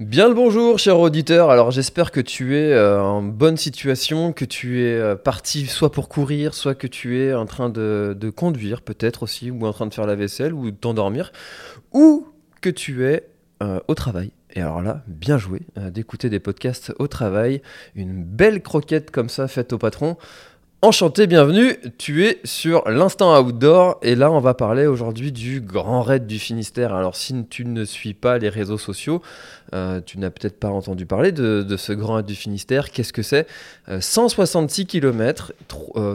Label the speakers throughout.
Speaker 1: Bien le bonjour, cher auditeur. Alors j'espère que tu es euh, en bonne situation, que tu es euh, parti soit pour courir, soit que tu es en train de, conduire peut-être aussi, ou en train de faire la vaisselle, ou de t'endormir, ou que tu es euh, au travail. Et alors là, bien joué d'écouter des podcasts au travail, une belle croquette comme ça faite au patron. Enchanté, bienvenue, tu es sur l'instant outdoor et là on va parler aujourd'hui du Grand Raid du Finistère. Alors si tu ne suis pas les réseaux sociaux, euh, tu n'as peut-être pas entendu parler de, ce Grand Raid du Finistère. Qu'est-ce que c'est? Euh, 166 km,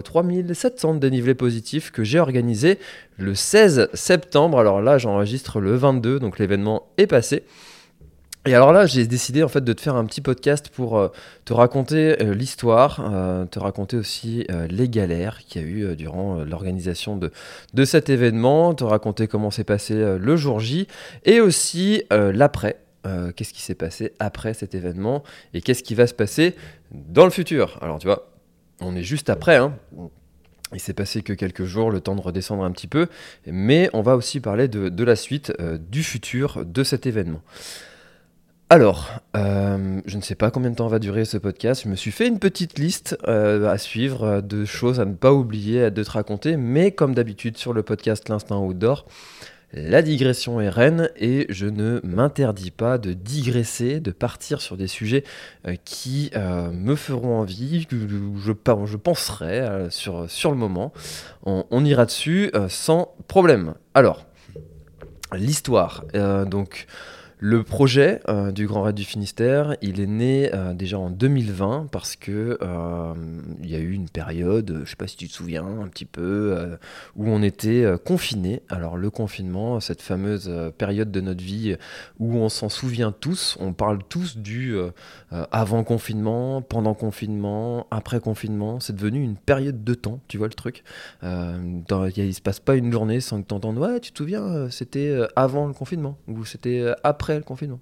Speaker 1: 3700 de dénivelé positif que j'ai organisé le 16 septembre. Alors là j'enregistre le 22, donc l'événement est passé. Et alors là, j'ai décidé en fait de te faire un petit podcast pour euh, te raconter euh, l'histoire, euh, te raconter aussi les galères qu'il y a eu durant l'organisation de, de cet événement, te raconter comment s'est passé le jour J et aussi l'après. Qu'est-ce qui s'est passé après cet événement et qu'est-ce qui va se passer dans le futur. Alors tu vois, on est juste après, hein. Il s'est passé que quelques jours, le temps de redescendre un petit peu, mais on va aussi parler de, de la suite, du futur de cet événement. Alors, euh, je ne sais pas combien de temps va durer ce podcast. Je me suis fait une petite liste euh, à suivre euh, de choses à ne pas oublier, de te raconter. Mais comme d'habitude sur le podcast L'Instant Outdoor, la digression est reine et je ne m'interdis pas de digresser, de partir sur des sujets qui me feront envie, que je, penserai sur, le moment. On, ira dessus sans problème. Alors, l'histoire. Donc. Le projet euh, du Grand Raid du Finistère, il est né euh, déjà en 2020 parce que euh, il y a eu une période, je sais pas si tu te souviens, un petit peu, où on était confiné. Alors le confinement, cette fameuse période de notre vie où on s'en souvient tous, on parle tous du avant confinement, pendant confinement, après confinement. C'est devenu une période de temps, tu vois le truc. Dans- il se passe pas une journée sans que tu entendes ouais, tu te souviens, c'était avant le confinement ou c'était euh, le confinement.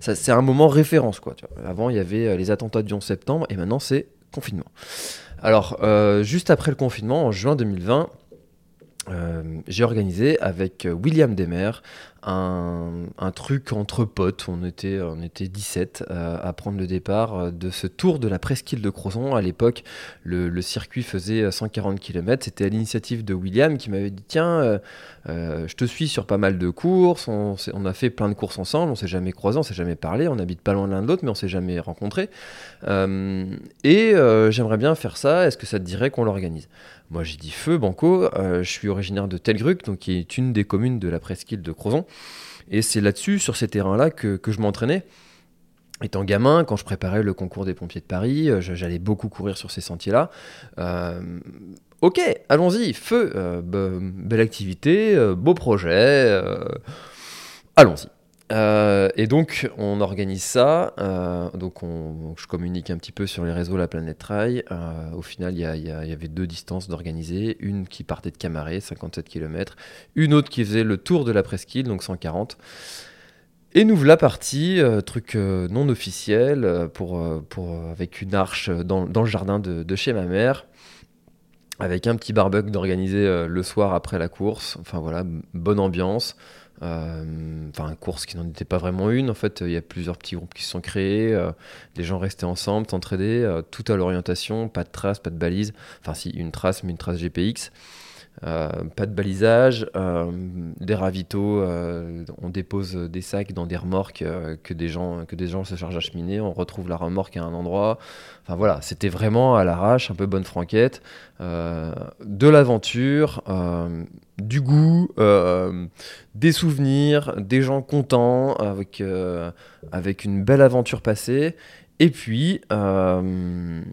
Speaker 1: c'est un moment référence quoi. Avant il y avait euh, les attentats du 11 septembre et maintenant c'est confinement. Alors euh, juste après le confinement, en juin 2020. euh, j'ai organisé avec William Demer un, truc entre potes. On était, on était 17 euh, à prendre le départ euh, de ce tour de la presqu'île de Crozon. À l'époque, le, circuit faisait euh, 140 km. C'était à l'initiative de William qui m'avait dit Tiens, euh, euh, je te suis sur pas mal de courses. On, a fait plein de courses ensemble. On s'est jamais croisés, on s'est jamais parlé. On habite pas loin l'un de l'autre, mais on s'est jamais rencontrés. Euh, et euh, j'aimerais bien faire ça. Est-ce que ça te dirait qu'on l'organise? Moi, j'ai dit feu, Banco. Euh, je suis originaire de Telgruc, donc qui est une des communes de la presqu'île de Crozon. Et c'est là-dessus, sur ces terrains-là, que, je m'entraînais. Étant gamin, quand je préparais le concours des pompiers de Paris, euh, j'allais beaucoup courir sur ces sentiers-là. Euh, ok, allons-y, feu, euh, be- belle activité, beau projet, allons-y. Euh, et donc, on organise ça. euh, donc, on, je communique un petit peu sur les réseaux La Planète Trail. Euh, au final, il y, avait deux distances d'organiser. Une qui partait de Camaret, 57 km. Une autre qui faisait le tour de la presqu'île, donc 140. Et nous voilà partis, truc non officiel, pour, avec une arche dans, le jardin de, de chez ma mère, avec un petit barbecue d'organiser le soir après la course. Enfin voilà, bonne ambiance. Euh, Enfin, course qui n'en était pas vraiment une. En fait, il y a plusieurs petits groupes qui se sont créés. euh, les gens restaient ensemble, s'entraidaient, euh, tout à l'orientation, pas de trace, pas de balise. Enfin, si, une trace, mais une trace GPX. Pas de balisage, des ravitaux, on dépose des sacs dans des remorques que, des gens, que des gens se chargent à cheminer, on retrouve la remorque à un endroit. Enfin voilà, c'était vraiment à l'arrache, un peu bonne franquette, de l'aventure, du goût, des souvenirs, des gens contents, avec, avec une belle aventure passée. Et puis, il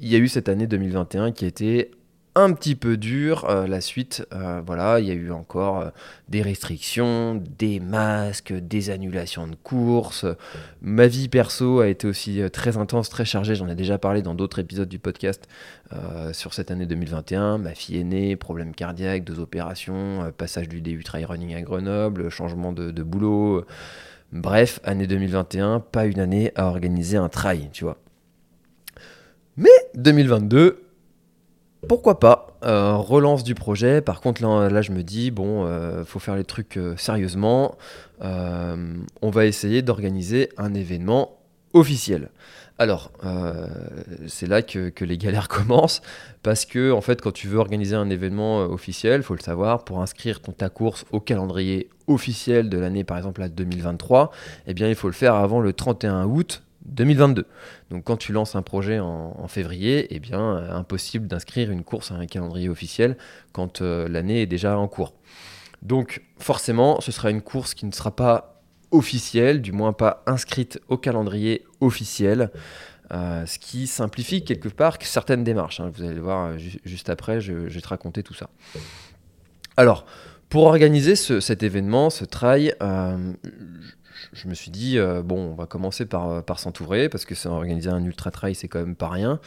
Speaker 1: y a eu cette année 2021 qui a été un petit peu dur. Euh, la suite, euh, voilà, il y a eu encore euh, des restrictions, des masques, des annulations de courses. Ma vie perso a été aussi très intense, très chargée. J'en ai déjà parlé dans d'autres épisodes du podcast sur cette année 2021. Ma fille est née, problème cardiaque, deux opérations, passage du DU trail running à Grenoble, changement de, de boulot. Bref, année 2021, pas une année à organiser un trail, tu vois. Mais 2022, pourquoi pas euh, relance du projet. Par contre, là, je me dis, bon, euh, faut faire les trucs euh, sérieusement. on va essayer d'organiser un événement officiel. Alors, c'est là que, les galères commencent, parce que, en fait, quand tu veux organiser un événement officiel, faut le savoir, pour inscrire ton, ta course au calendrier officiel de l'année, par exemple, à 2023, eh bien, il faut le faire avant le 31 août 2022. Donc quand tu lances un projet en, février, eh bien euh, impossible d'inscrire une course à un calendrier officiel quand euh, l'année est déjà en cours. Donc forcément, ce sera une course qui ne sera pas officielle, du moins pas inscrite au calendrier officiel, euh, ce qui simplifie quelque part certaines démarches. Hein. Vous allez le voir juste après, je, vais te raconter tout ça. Alors, pour organiser cet événement, ce trail, je me suis dit, euh, bon, on va commencer par, euh, s'entourer, parce que c'est organiser un ultra trail, c'est quand même pas rien.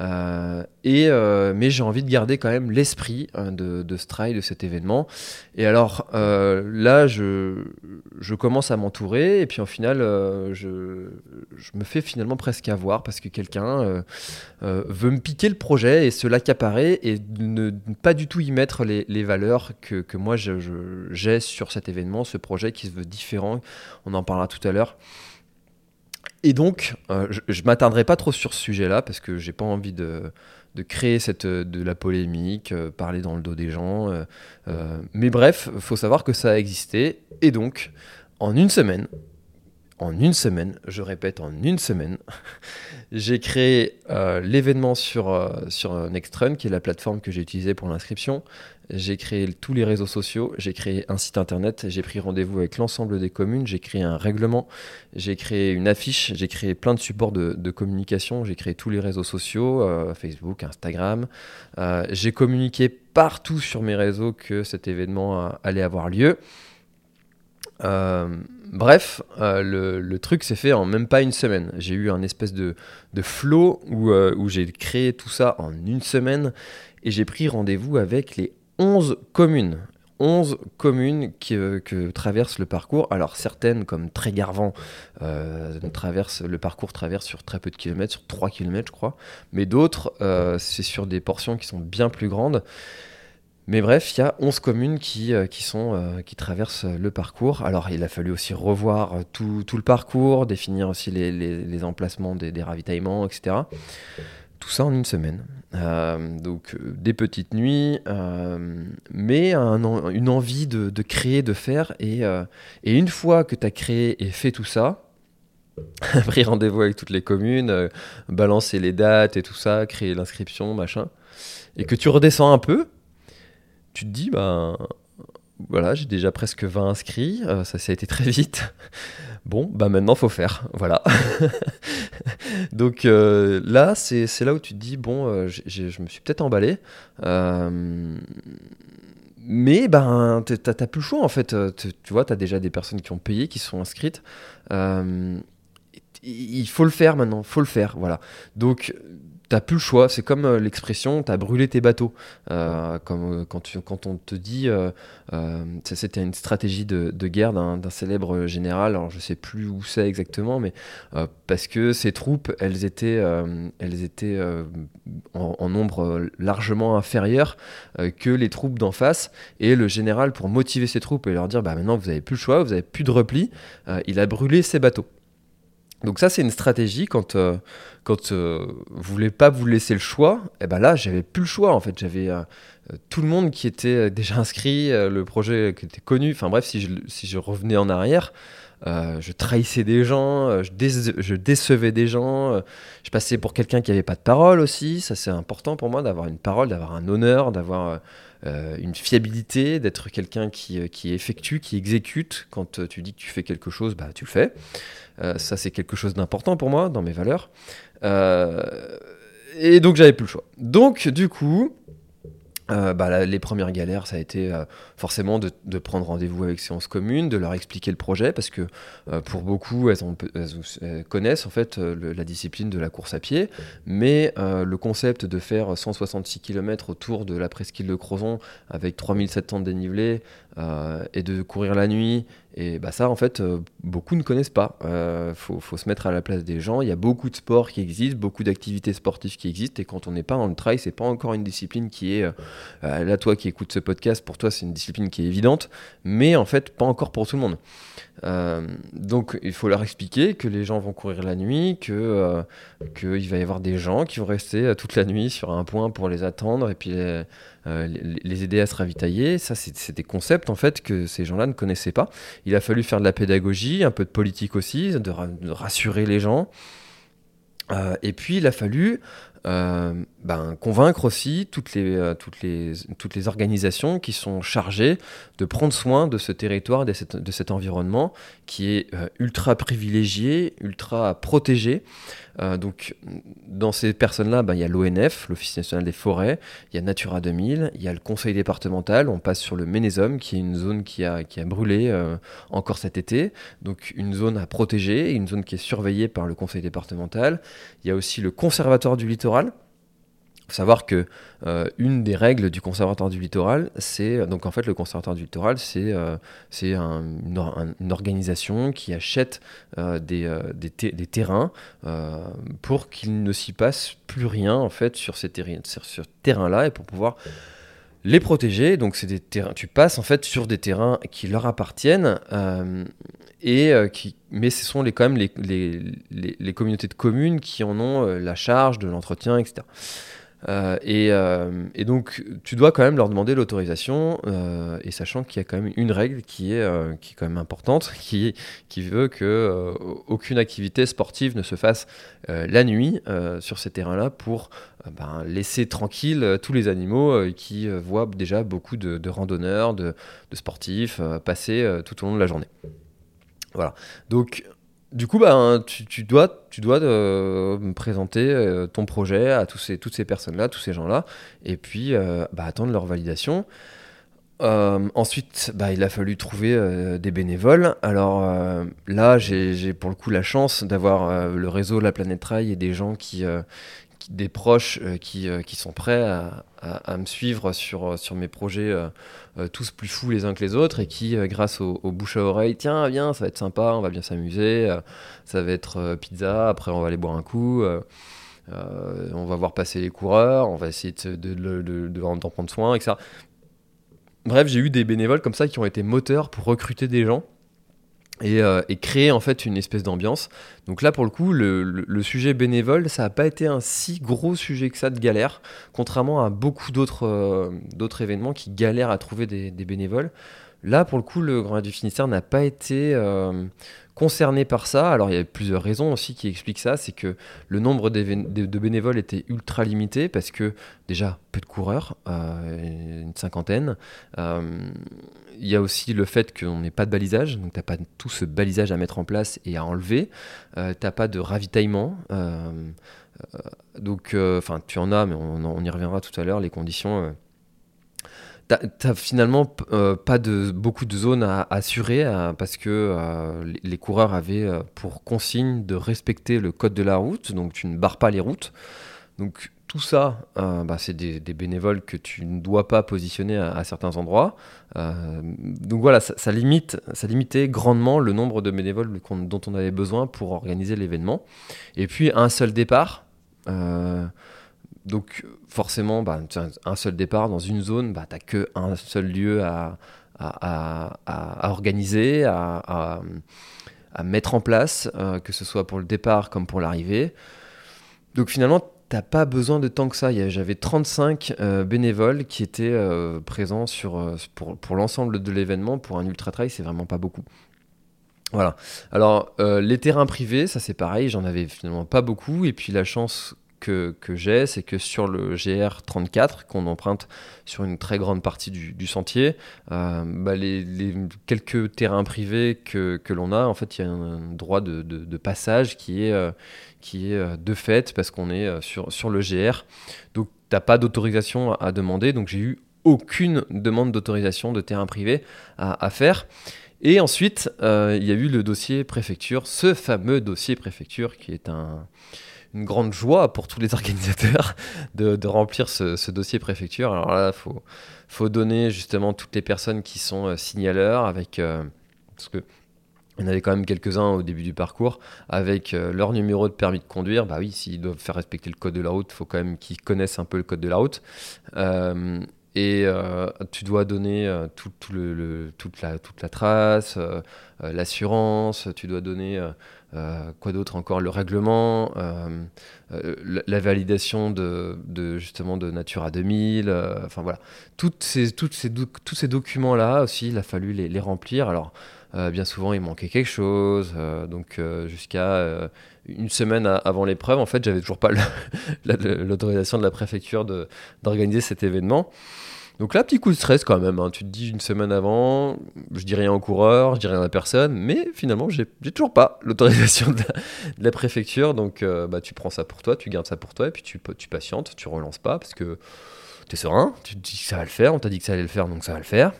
Speaker 1: Euh, et, mais j'ai envie de garder quand même l'esprit hein, de, ce trail, de cet événement. Et alors là, je, commence à m'entourer, et puis au final, je, me fais finalement presque avoir, parce que quelqu'un veut me piquer le projet et se l'accaparer, et ne, pas du tout y mettre les, valeurs que, moi j'ai sur cet événement, ce projet qui se veut différent. En parlera tout à l'heure. Et donc, euh, je ne m'attarderai pas trop sur ce sujet-là parce que j'ai pas envie de, créer cette, de la polémique, euh, parler dans le dos des gens. Euh, mais bref, faut savoir que ça a existé. Et donc, en une semaine, en une semaine, je répète, en une semaine, j'ai créé l'événement sur, sur Nextrun, qui est la plateforme que j'ai utilisée pour l'inscription j'ai créé tous les réseaux sociaux, j'ai créé un site internet, j'ai pris rendez-vous avec l'ensemble des communes, j'ai créé un règlement, j'ai créé une affiche, j'ai créé plein de supports de, communication, j'ai créé tous les réseaux sociaux, euh, Facebook, Instagram. Euh, j'ai communiqué partout sur mes réseaux que cet événement allait avoir lieu. Euh, bref, le, truc s'est fait en même pas une semaine. J'ai eu un espèce de, flow où, où j'ai créé tout ça en une semaine et j'ai pris rendez-vous avec les 11 communes. 11 communes euh, que traverse le parcours. Alors certaines, comme Trégarvan, euh, le parcours traverse sur très peu de kilomètres, sur 3 kilomètres je crois. Mais d'autres, euh, c'est sur des portions qui sont bien plus grandes. Mais bref, il y a 11 communes qui, euh, qui, sont, qui traversent le parcours. Alors il a fallu aussi revoir tout, tout le parcours, définir aussi les, les, emplacements des, ravitaillements, etc. Tout ça en une semaine. Euh, donc euh, des petites nuits, euh, mais une envie de, créer, de faire. Et, et une fois que tu as créé et fait tout ça, pris rendez-vous avec toutes les communes, balancer les dates et tout ça, créer l'inscription, machin, et que tu redescends un peu, tu te dis, ben voilà, j'ai déjà presque 20 inscrits, ça, ça a été très vite. Bon, bah maintenant faut faire, voilà. Donc euh, là, c'est là où tu te dis, bon, euh, je me suis peut-être emballé. Euh, mais ben, t'as plus le choix en fait. Tu vois, t'as déjà des personnes qui ont payé, qui sont inscrites. il faut le faire maintenant, faut le faire, voilà. Donc plus le choix. C'est comme euh, l'expression t'as brûlé tes bateaux. Euh, comme euh, quand, quand on te dit, c'était une stratégie de, guerre d'un célèbre général. Alors je sais plus où c'est exactement, mais parce que ces troupes, elles étaient, elles étaient en, nombre largement inférieur que les troupes d'en face. Et le général, pour motiver ses troupes et leur dire, bah maintenant vous avez plus le choix, vous avez plus de repli, il a brûlé ses bateaux. Donc ça, c'est une stratégie quand, euh, quand euh, vous voulez pas vous laisser le choix. Et eh ben là, j'avais plus le choix en fait. J'avais euh, tout le monde qui était déjà inscrit, le projet qui était connu. Enfin bref, si je, si je revenais en arrière, je trahissais des gens, je, je, décevais des gens. je passais pour quelqu'un qui avait pas de parole aussi. Ça, c'est important pour moi d'avoir une parole, d'avoir un honneur, d'avoir une fiabilité, d'être quelqu'un qui, qui effectue, qui exécute. Quand tu dis que tu fais quelque chose, bah tu le fais. Euh, ça, c'est quelque chose d'important pour moi, dans mes valeurs. Euh, et donc, j'avais plus le choix. Donc, du coup, euh, bah, les premières galères, ça a été forcément de, prendre rendez-vous avec séances communes, de leur expliquer le projet, parce que pour beaucoup, elles, connaissent en fait la discipline de la course à pied, mais le concept de faire 166 km autour de la presqu'île de Crozon avec 3700 de dénivelé et de courir la nuit et bah ça, en fait, euh, beaucoup ne connaissent pas. Il euh, faut, se mettre à la place des gens. Il y a beaucoup de sports qui existent, beaucoup d'activités sportives qui existent. Et quand on n'est pas dans le trail, c'est pas encore une discipline qui est. Euh, là, toi qui écoutes ce podcast, pour toi, c'est une discipline qui est évidente, mais en fait, pas encore pour tout le monde. donc, il faut leur expliquer que les gens vont courir la nuit, que qu'il va y avoir des gens qui vont rester toute la nuit sur un point pour les attendre et puis les aider à se ravitailler. Ça, c'est des concepts en fait que ces gens-là ne connaissaient pas. Il a fallu faire de la pédagogie, un peu de politique aussi, de, rassurer les gens. Euh, et puis il a fallu euh, ben, convaincre aussi euh, toutes les organisations qui sont chargées de prendre soin de ce territoire, de, de cet environnement qui est ultra privilégié, ultra protégé. Euh, donc, dans ces personnes-là, ben, il y a l'ONF, l'Office national des forêts, il y a Natura 2000, il y a le conseil départemental, on passe sur le Ménézum, qui est une zone qui a, brûlé euh, encore cet été, donc une zone à protéger, une zone qui est surveillée par le conseil départemental. Il y a aussi le conservatoire du littoral, il faut savoir que euh, une des règles du conservatoire du littoral, c'est donc en fait le conservatoire du littoral, c'est euh, une, organisation qui achète euh, des, des, des, terrains pour qu'il ne s'y passe plus rien en fait sur ces terrains sur, ce terrain-là et pour pouvoir les protéger. Donc c'est des terrains, tu passes en fait sur des terrains qui leur appartiennent et qui, mais ce sont les, quand même les, les, les communautés de communes qui en ont la charge de l'entretien, etc. Euh, euh, et, donc, tu dois quand même leur demander l'autorisation, euh, et sachant qu'il y a quand même une règle qui est, qui est quand même importante, qui, veut que aucune activité sportive ne se fasse la nuit sur ces terrains-là pour ben, laisser tranquille tous les animaux qui voient déjà beaucoup de, de randonneurs, de, de sportifs passer tout au long de la journée. Voilà. Donc, du coup, bah, tu, dois, tu dois euh, présenter euh, ton projet à toutes ces personnes-là, tous ces gens-là, et puis euh, bah, attendre leur validation. ensuite, bah, il a fallu trouver des bénévoles. Alors là, j'ai pour le coup la chance d'avoir le réseau La Planète Trail et des gens qui, des proches euh, qui, euh, qui, sont prêts à, à, me suivre sur, euh, sur mes projets tous plus fous les uns que les autres et qui, grâce au, bouche à oreille, tiens, viens, ça va être sympa, on va bien s'amuser, ça va être pizza, après on va aller boire un coup. on va voir passer les coureurs, on va essayer d'en de, de, de, prendre soin, etc. Bref, j'ai eu des bénévoles comme ça qui ont été moteurs pour recruter des gens euh, et, créer en fait une espèce d'ambiance. Donc là pour le coup le, sujet bénévole ça n'a pas été un si gros sujet que ça de galère, contrairement à beaucoup d'autres euh, événements qui galèrent à trouver des, bénévoles. Là pour le coup le Grand du Finistère n'a pas été euh, concerné par ça. Alors il y a plusieurs raisons aussi qui expliquent ça, c'est que le nombre de bénévoles était ultra limité parce que déjà peu de coureurs, une cinquantaine il y a aussi le fait qu'on n'ait pas de balisage, donc tu n'as pas tout ce balisage à mettre en place et à enlever. Euh, tu n'as pas de ravitaillement. Euh, euh, donc, enfin, tu en as, mais on, y reviendra tout à l'heure, les conditions. Tu n'as finalement pas de, beaucoup de zones à, assurer parce que les, les, coureurs avaient pour consigne de respecter le code de la route, donc tu ne barres pas les routes. Donc tout ça, euh, bah, c'est des, bénévoles que tu ne dois pas positionner à, certains endroits. Euh, donc voilà, ça, limite, ça limitait grandement le nombre de bénévoles dont on avait besoin pour organiser l'événement. Et puis un seul départ. Euh, donc forcément, bah, un seul départ dans une zone, bah, tu n'as qu'un seul lieu à, organiser, à, mettre en place, que ce soit pour le départ comme pour l'arrivée. Donc finalement, t'as pas besoin de tant que ça. J'avais 35 bénévoles qui étaient présents sur, pour, l'ensemble de l'événement. Pour un ultra trail, c'est vraiment pas beaucoup. Voilà. Alors, les terrains privés, ça c'est pareil, j'en avais finalement pas beaucoup. Et puis la chance que, j'ai, c'est que sur le GR34, qu'on emprunte sur une très grande partie du, sentier, euh, bah, les, quelques terrains privés que, l'on a, en fait, il y a un droit de, passage qui est, euh, qui est euh, de fait parce qu'on est sur, sur le GR. Donc, tu n'as pas d'autorisation à, demander. Donc, j'ai eu aucune demande d'autorisation de terrain privé à, faire. Et ensuite, il y a eu le dossier préfecture, ce fameux dossier préfecture qui est un, une grande joie pour tous les organisateurs de, remplir ce, dossier préfecture. Alors là, il faut, donner justement toutes les personnes qui sont euh, signaleurs avec... Euh, parce que en avait quand même quelques-uns au début du parcours avec euh, leur numéro de permis de conduire. Bah oui, s'ils doivent faire respecter le code de la route, il faut quand même qu'ils connaissent un peu le code de la route. et tu dois donner tout, le, toute, la, toute la trace, l'assurance, tu dois donner euh, quoi d'autre encore? Le règlement, euh, euh, la, validation de, justement de Natura 2000. enfin voilà, toutes ces, toutes ces tous ces documents-là aussi, il a fallu les, remplir. Alors bien souvent, il manquait quelque chose. donc jusqu'à une semaine avant l'épreuve, en fait, j'avais toujours pas l'autorisation de la préfecture d'organiser cet événement. Donc là, petit coup de stress quand même. Hein. Tu te dis une semaine avant, je dis rien au coureur, je dis rien à personne, mais finalement, j'ai toujours pas l'autorisation de, la préfecture. Donc euh, bah, tu prends ça pour toi, tu gardes ça pour toi, et puis tu, tu patientes, tu relances pas parce que tu es serein, tu te dis que ça va le faire, on t'a dit que ça allait le faire, donc ça va le faire.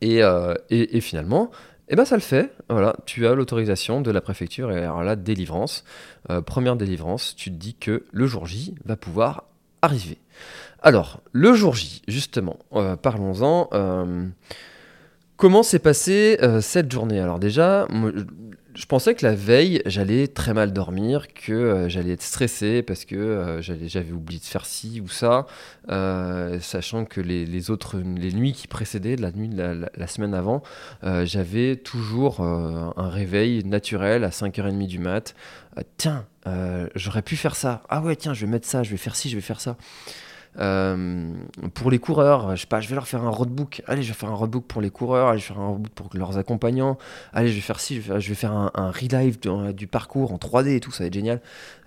Speaker 1: Et, euh, et, finalement, eh ben ça le fait, voilà, tu as l'autorisation de la préfecture et alors là, délivrance, euh, première délivrance, tu te dis que le jour J va pouvoir arriver. Alors, le jour J, justement, euh, parlons-en. Euh, comment s'est passée euh, cette journée? Alors déjà, je pensais que la veille, j'allais très mal dormir, que j'allais être stressé parce que j'avais oublié de faire ci ou ça, sachant que les, autres, les nuits qui précédaient, la nuit de la, semaine avant, j'avais toujours un réveil naturel à 5h30 du mat. tiens, j'aurais pu faire ça. Ah ouais, tiens, je vais mettre ça, je vais faire ci, je vais faire ça. Euh, pour les coureurs, je sais pas, je vais leur faire un roadbook. Allez, je vais faire un roadbook pour les coureurs. Allez, je vais faire un roadbook pour leurs accompagnants. Allez, je vais faire ci, je vais faire, un, un relive du, parcours en 3D et tout, ça va être génial.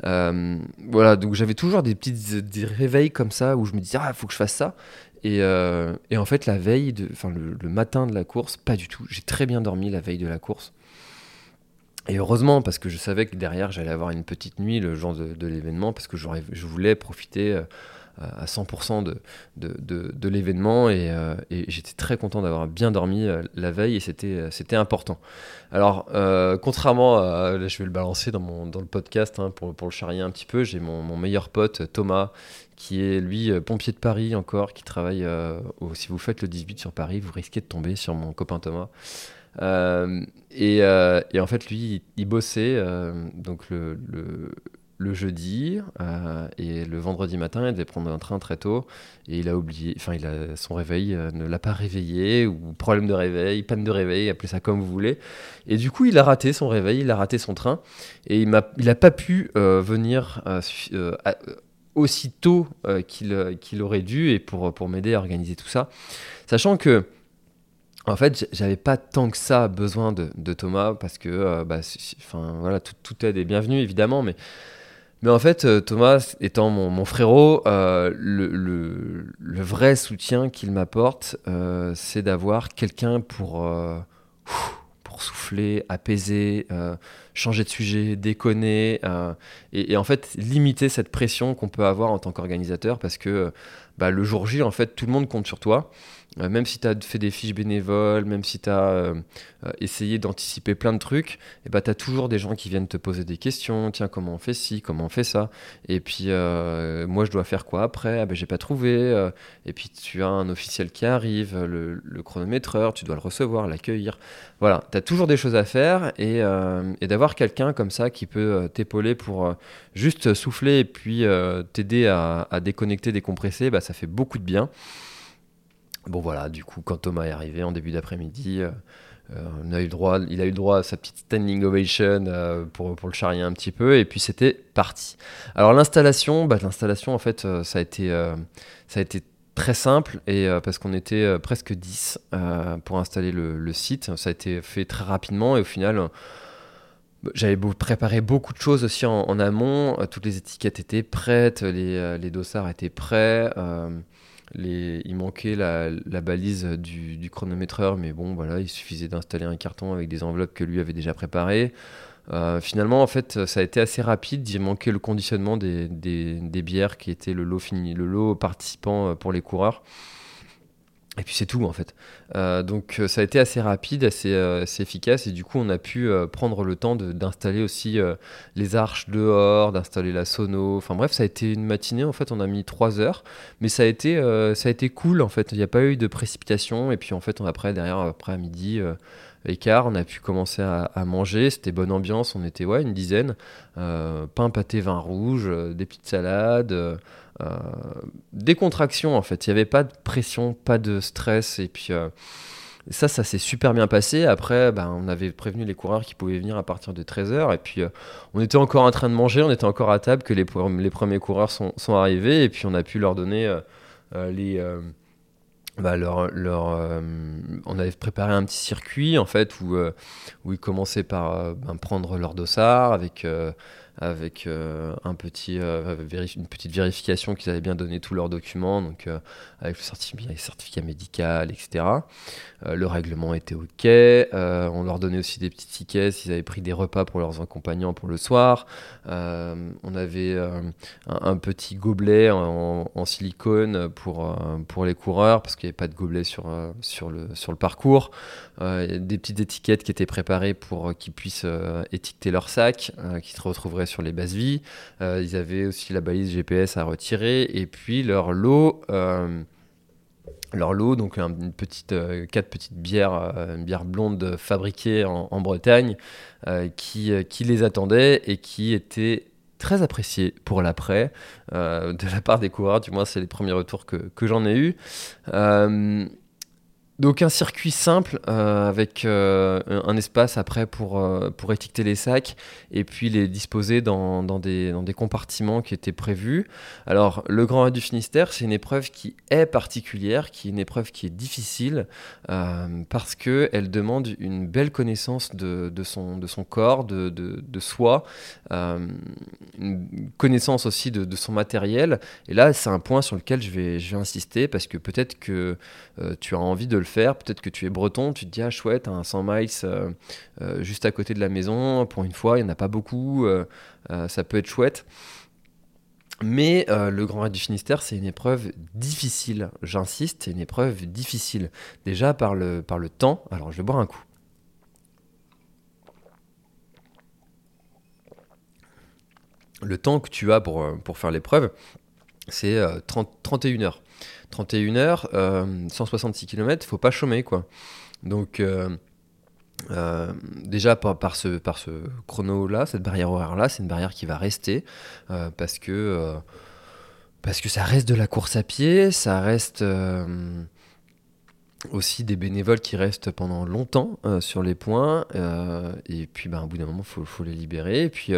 Speaker 1: Euh, voilà, donc j'avais toujours des petites des réveils comme ça où je me disais, ah, il faut que je fasse ça. Et, euh, en fait, la veille, enfin le, matin de la course, pas du tout. J'ai très bien dormi la veille de la course. Et heureusement, parce que je savais que derrière, j'allais avoir une petite nuit le jour de l'événement, parce que je voulais profiter à 100% de, de, de, l'événement et, euh, et j'étais très content d'avoir bien dormi euh, la veille et c'était, euh, important. Alors, contrairement à, je vais le balancer dans, mon, dans le podcast hein, pour, pour le charrier un petit peu, j'ai mon, mon, meilleur pote Thomas qui est lui pompier de Paris encore, qui travaille, si vous faites le 18 sur Paris, vous risquez de tomber sur mon copain Thomas. et, en fait, lui, il, bossait, donc le, le jeudi euh, et le vendredi matin, il devait prendre un train très tôt et il a oublié, enfin, son réveil euh, ne l'a pas réveillé ou problème de réveil, panne de réveil, appelez ça comme vous voulez. Et du coup, il a raté son réveil, il a raté son train et il n'a pas pu euh, venir aussitôt qu'il qu'il aurait dû et pour, pour m'aider à organiser tout ça. Sachant que en fait, j'avais pas tant que ça besoin de, Thomas parce que, bah, enfin voilà, tout, tout aide est bienvenu évidemment, mais mais en fait, euh, Thomas, étant mon, frérot, euh, le, vrai soutien qu'il m'apporte, euh, c'est d'avoir quelqu'un pour, pour souffler, apaiser, changer de sujet, déconner, et, et, en fait limiter cette pression qu'on peut avoir en tant qu'organisateur, parce que bah, le jour J, en fait, tout le monde compte sur toi. Euh, même si tu as fait des fiches bénévoles, même si tu as euh, euh, essayé d'anticiper plein de trucs, et eh ben, tu as toujours des gens qui viennent te poser des questions. Tiens, comment on fait ci, comment on fait ça? Et puis, moi, je dois faire quoi après? Ah ben, j'ai pas trouvé. et puis, tu as un officiel qui arrive, le, chronométreur, tu dois le recevoir, l'accueillir. Voilà, tu as toujours des choses à faire et, d'avoir quelqu'un comme ça qui peut t'épauler pour juste souffler et puis t'aider à, à, déconnecter, décompresser, bah, ça fait beaucoup de bien. Bon voilà, du coup, quand Thomas est arrivé en début d'après-midi, euh, on a eu droit, il a eu droit à sa petite standing ovation pour, pour le charrier un petit peu, et puis c'était parti. Alors l'installation, bah, l'installation en fait, ça a été, ça a été très simple parce qu'on était presque 10 pour installer le, site. Ça a été fait très rapidement et au final, j'avais préparé beaucoup de choses aussi en, amont. Euh, toutes les étiquettes étaient prêtes, les, euh, les dossards étaient prêts. Euh, il manquait la, balise du, chronométreur, mais bon, voilà, il suffisait d'installer un carton avec des enveloppes que lui avait déjà préparées. finalement, en fait, ça a été assez rapide. Il manquait le conditionnement des, bières qui était le lot fini, le lot participant pour les coureurs. Et puis c'est tout en fait. Euh, donc euh, ça a été assez rapide, assez, euh, assez, efficace et du coup on a pu prendre le temps d'installer aussi les arches dehors, d'installer la sono. Enfin bref, ça a été une matinée en fait, on a mis trois heures, mais ça a été, ça a été cool en fait. Il n'y a pas eu de précipitation et puis en fait on, après derrière après à midi écart, on a pu commencer à, à manger. C'était bonne ambiance, on était ouais une dizaine, pain pâté vin rouge, des petites salades. Euh, décontraction en fait. Il n'y avait pas de pression, pas de stress. Et puis euh, ça, ça s'est super bien passé. Après, ben, on avait prévenu les coureurs qui pouvaient venir à partir de 13h. Et puis, euh, on était encore en train de manger, on était encore à table que les, premiers coureurs sont, arrivés. Et puis, on a pu leur donner les. Bah, on avait préparé un petit circuit en fait où, où ils commençaient par ben, prendre leur dossard avec avec euh, euh, une petite vérification qu'ils avaient bien donné tous leurs documents, donc euh, avec le certificat médical, etc. le règlement était OK. on leur donnait aussi des petits tickets s'ils avaient pris des repas pour leurs accompagnants pour le soir. on avait un, petit gobelet en, silicone pour, pour les coureurs parce qu'il n'y avait pas de gobelet sur, sur, le, sur le parcours. des petites étiquettes qui étaient préparées pour qu'ils puissent étiqueter leur sac, qui se retrouveraient sur les bases vie. Euh, ils avaient aussi la balise GPS à retirer et puis leur lot. Euh, leur lot, donc une petite, euh, quatre petites bières, une bière blonde fabriquée en, Bretagne, qui, qui les attendait et qui était très appréciée pour l'après de la part des coureurs. Du moins, c'est les premiers retours que, que j'en ai eu. Donc un circuit simple euh, avec euh, un espace après pour, euh, pour étiqueter les sacs et puis les disposer dans, dans, des, dans des compartiments qui étaient prévus. Alors le Grand Raid du Finistère, c'est une épreuve qui est particulière, qui est une épreuve qui est difficile parce qu'elle demande une belle connaissance de, de, son, de son corps, de, de, de soi, une connaissance aussi de, de, son matériel. Et là, c'est un point sur lequel je vais, je vais insister parce que peut-être que tu as envie de le faire. Peut-être que tu es breton, tu te dis, ah chouette, un 100 miles euh, euh, juste à côté de la maison, pour une fois, il n'y en a pas beaucoup, euh, ça peut être chouette. Mais le Grand Raid du Finistère, c'est une épreuve difficile, j'insiste, c'est une épreuve difficile. Déjà par le, par le temps, alors je vais boire un coup. Le temps que tu as pour, pour faire l'épreuve, c'est 31 heures. 31 heures, 166 km, faut pas chômer quoi. Donc euh, euh, déjà par, ce, chrono-là, cette barrière horaire-là, c'est une barrière qui va rester euh, parce que ça reste de la course à pied, ça reste aussi des bénévoles qui restent pendant longtemps sur les points et puis ben, au bout d'un moment faut, faut les libérer et puis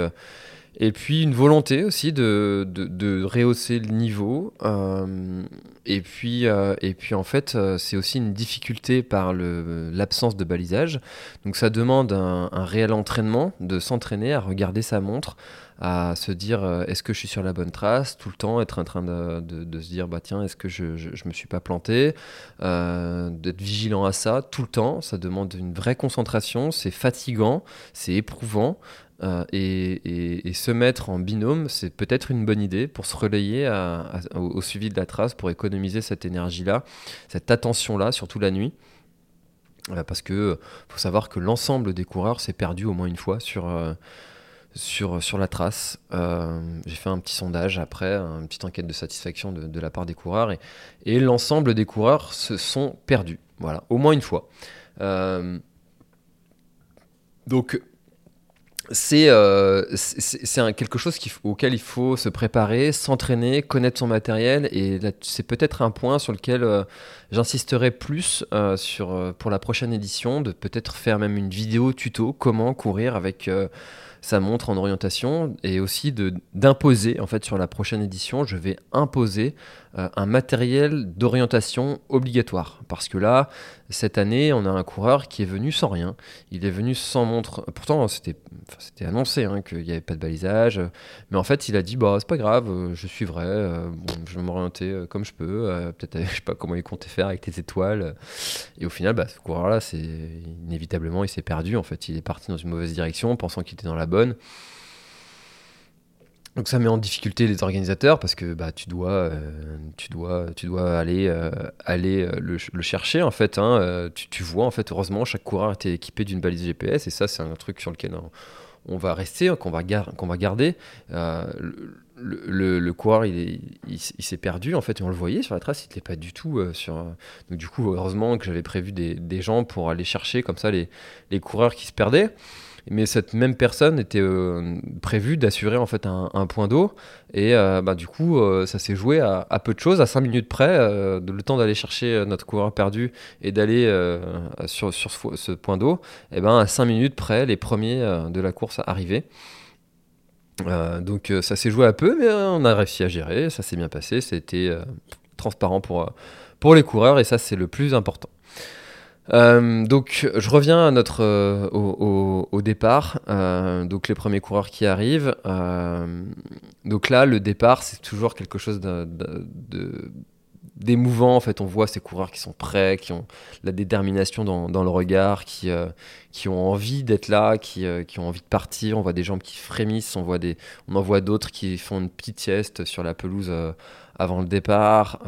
Speaker 1: et puis une volonté aussi de, de, rehausser le niveau. Euh, et, puis, euh, et puis en fait, euh, c'est aussi une difficulté par l'absence de balisage. Donc ça demande un, réel entraînement, de s'entraîner à regarder sa montre, à se dire est-ce que je suis sur la bonne trace tout le temps, être en train de, de se dire bah tiens, est-ce que je, je, me suis pas planté, d'être vigilant à ça tout le temps. Ça demande une vraie concentration, c'est fatigant, c'est éprouvant. Euh, et, se mettre en binôme, c'est peut-être une bonne idée pour se relayer au, suivi de la trace, pour économiser cette énergie-là, cette attention-là, surtout la nuit. Euh, parce que faut savoir que l'ensemble des coureurs s'est perdu au moins une fois sur, euh, sur, sur la trace. J'ai fait un petit sondage après, une petite enquête de satisfaction de, la part des coureurs, et, et l'ensemble des coureurs se sont perdus. Voilà, au moins une fois. donc c'est euh, quelque chose auquel il faut se préparer, s'entraîner, connaître son matériel. Et c'est peut-être un point sur lequel euh, j'insisterai plus euh, sur, pour la prochaine édition, de peut-être faire même une vidéo tuto comment courir avec sa montre en orientation et aussi d'imposer en fait sur la prochaine édition je vais imposer euh, un matériel d'orientation obligatoire. Parce que là cette année on a un coureur qui est venu sans rien. Il est venu sans montre. Pourtant c'était c'était annoncé hein, qu'il n'y avait pas de balisage. Mais en fait il a dit bah c'est pas grave euh, je suivrai euh, je vais m'orienter comme je peux peut-être je sais pas comment il comptait faire avec tes étoiles. Et au final bah, ce coureur là c'est inévitablement il s'est perdu en fait. Il est parti dans une mauvaise direction pensant qu'il était dans la bonne. Donc ça met en difficulté les organisateurs parce que bah, tu, dois, euh, tu, dois, tu dois aller, euh, aller euh, le, chercher en fait. Hein. Tu, vois en fait, heureusement, chaque coureur était équipé d'une balise GPS et ça c'est un truc sur lequel on, va rester, qu'on va, va garder. Le, coureur il, s'est perdu en fait et on le voyait sur la trace, il n'était pas du tout sur. Donc du coup, heureusement que j'avais prévu des, gens pour aller chercher comme ça les coureurs qui se perdaient mais cette même personne était euh, prévue d'assurer en fait un, point d'eau. Et euh, bah, du coup euh, ça s'est joué à, peu de choses. À 5 minutes près le temps d'aller chercher notre coureur perdu et d'aller sur, sur, ce, point d'eau et ben à 5 minutes près les premiers de la course arrivaient. Donc ça s'est joué à peu mais on a réussi à gérer. Ça s'est bien passé. C'était transparent pour, pour les coureurs et ça c'est le plus important euh, donc je reviens à notre euh, au, départ. Euh, donc les premiers coureurs qui arrivent. donc là le départ c'est toujours quelque chose d'émouvant en fait on voit ces coureurs qui sont prêts qui ont la détermination dans, dans le regard qui, qui ont envie d'être là qui, qui, ont envie de partir on voit des jambes qui frémissent on voit des on en voit d'autres qui font une petite sieste sur la pelouse avant le départ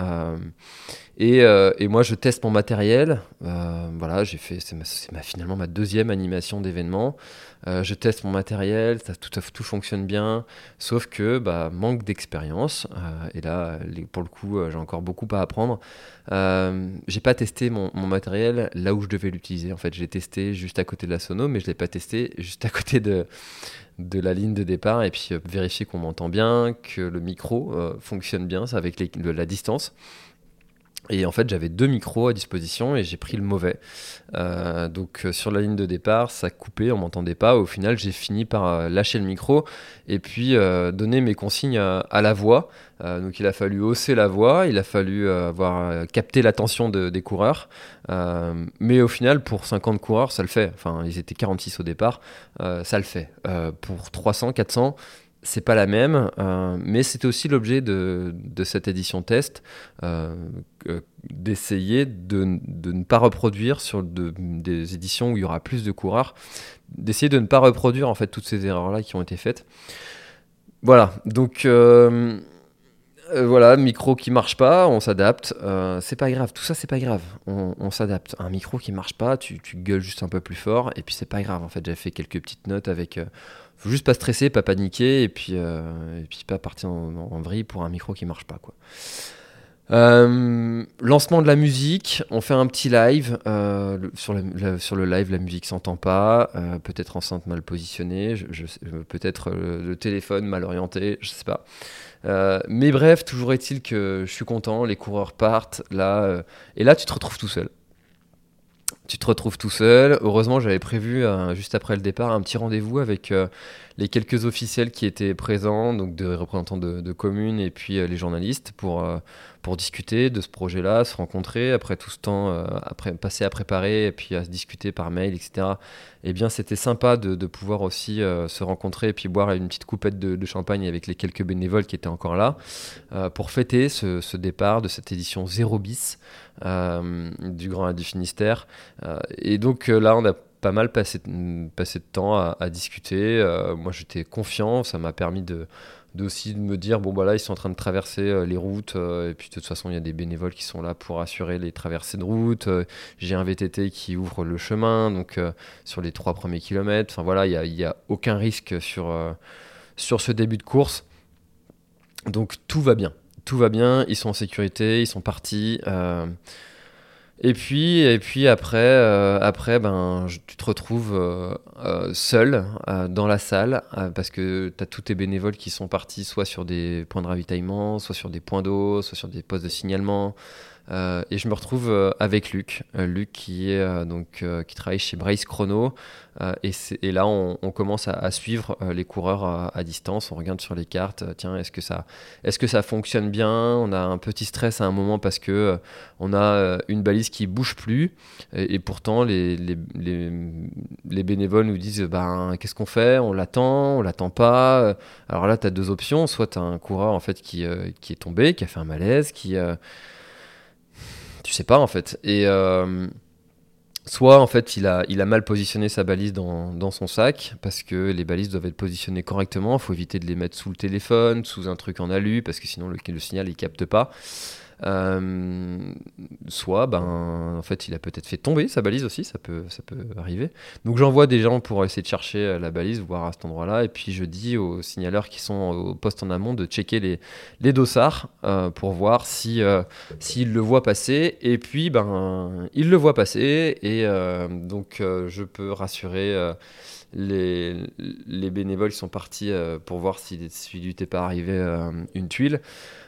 Speaker 1: euh, et, moi, je teste mon matériel. Euh, voilà, j'ai fait, c'est ma, finalement ma deuxième animation d'événement. Euh, je teste mon matériel, ça, tout, tout fonctionne bien, sauf que bah, manque d'expérience. et là, pour le coup, j'ai encore beaucoup à apprendre. j'ai pas testé mon, matériel là où je devais l'utiliser. En fait, j'ai testé juste à côté de la sono, mais je l'ai pas testé juste à côté de de la ligne de départ et puis vérifier qu'on m'entend bien, que le micro fonctionne bien, avec la distance. Et en fait, j'avais deux micros à disposition et j'ai pris le mauvais. Euh, donc, euh, sur la ligne de départ, ça coupait, on m'entendait pas. Au final, j'ai fini par euh, lâcher le micro et puis donner mes consignes à, la voix. donc, il a fallu hausser la voix, il a fallu avoir capté l'attention des coureurs. mais au final, pour 50 coureurs, ça le fait. Enfin, ils étaient 46 au départ, ça le fait. pour 300, 400, c'est pas la même, euh, mais c'était aussi l'objet de, cette édition test, euh, d'essayer de, ne pas reproduire sur des éditions où il y aura plus de coureurs, d'essayer de ne pas reproduire en fait toutes ces erreurs-là qui ont été faites. Voilà, donc euh, voilà, micro qui marche pas, on s'adapte, c'est pas grave, tout ça c'est pas grave, on, s'adapte. Un micro qui marche pas, tu, tu, gueules juste un peu plus fort, et puis c'est pas grave, en fait j'avais fait quelques petites notes avec faut juste pas stresser, pas paniquer et puis, euh, et puis pas partir en, vrille pour un micro qui marche pas. Quoi. Euh, lancement de la musique, on fait un petit live. Euh, sur, le, sur le live, la musique s'entend pas. peut-être enceinte mal positionnée, peut-être le, téléphone mal orienté, je sais pas. mais bref, toujours est-il que je suis content, les coureurs partent là, et là tu te retrouves tout seul tu te retrouves tout seul. Heureusement, j'avais prévu euh, juste après le départ un petit rendez-vous avec euh, les quelques officiels qui étaient présents, donc des représentants de, communes et puis euh, les journalistes pour, pour discuter de ce projet-là, se rencontrer après tout ce temps après, passé à préparer et puis à se discuter par mail, etc. Eh bien, c'était sympa de, pouvoir aussi se rencontrer et puis boire une petite coupette de, champagne avec les quelques bénévoles qui étaient encore là pour fêter ce, départ de cette édition 0 bis. Euh, du Grand A du Finistère. Euh, et donc euh, là, on a pas mal passé de temps à, discuter. moi, j'étais confiant, ça m'a permis de de me dire bon bah là ils sont en train de traverser les routes et puis de toute façon il y a des bénévoles qui sont là pour assurer les traversées de route j'ai un VTT qui ouvre le chemin donc sur les trois premiers kilomètres enfin voilà il n'y a, aucun risque sur, sur ce début de course donc tout va bien tout va bien, ils sont en sécurité, ils sont partis. Euh, Et puis, et puis après, euh, après ben, tu te retrouves euh, euh, seul dans la salle parce que tu as tous tes bénévoles qui sont partis soit sur des points de ravitaillement, soit sur des points d'eau, soit sur des postes de signalement, euh, et je me retrouve euh, avec Luc, euh, Luc qui est donc qui travaille chez Brace Chrono, et, et, là on, commence à, suivre les coureurs à, distance. On regarde sur les cartes, tiens, est-ce que ça, est-ce que ça fonctionne bien? On a un petit stress à un moment parce que on a une balise qui bouge plus, et, pourtant les, les, les, bénévoles nous disent, ben qu'est-ce qu'on fait? On l'attend, on l'attend pas. Alors là, tu as deux options, soit tu as un coureur en fait qui, qui est tombé, qui a fait un malaise, qui tu sais pas en fait. Et euh, soit en fait il a, mal positionné sa balise dans, dans, son sac parce que les balises doivent être positionnées correctement. Il faut éviter de les mettre sous le téléphone, sous un truc en alu parce que sinon le, le signal il capte pas. Euh, soit, ben, en fait, il a peut-être fait tomber sa balise aussi, ça peut, ça peut arriver. Donc j'envoie des gens pour essayer de chercher euh, la balise, voir à cet endroit-là, et puis je dis aux signaleurs qui sont au poste en amont de checker les, les dossards euh, pour voir si s'ils le voient passer, et puis ben, ils le voient passer, et donc je peux rassurer. Les, les, bénévoles sont partis pour voir si, si lui n'était pas arrivé une tuile.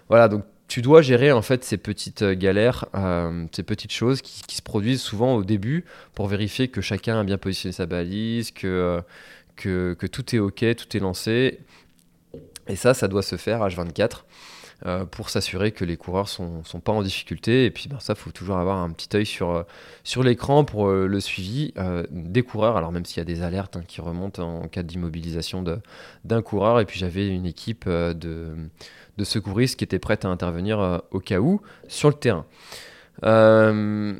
Speaker 1: Voilà, donc tu dois gérer en fait ces petites euh, galères, euh, ces petites choses qui, se produisent souvent au début pour vérifier que chacun a bien positionné sa balise, que, euh, que, que, tout est ok, tout est lancé. Et ça, ça doit se faire H24 pour s'assurer que les coureurs sont, sont pas en difficulté. Et puis ben, ça, faut toujours avoir un petit œil sur, sur l'écran pour le suivi des coureurs. Alors même s'il y a des alertes hein, qui remontent en cas d'immobilisation d'un coureur. Et puis j'avais une équipe de de secouristes qui étaient prêtes à intervenir euh, au cas où sur le terrain. Euh,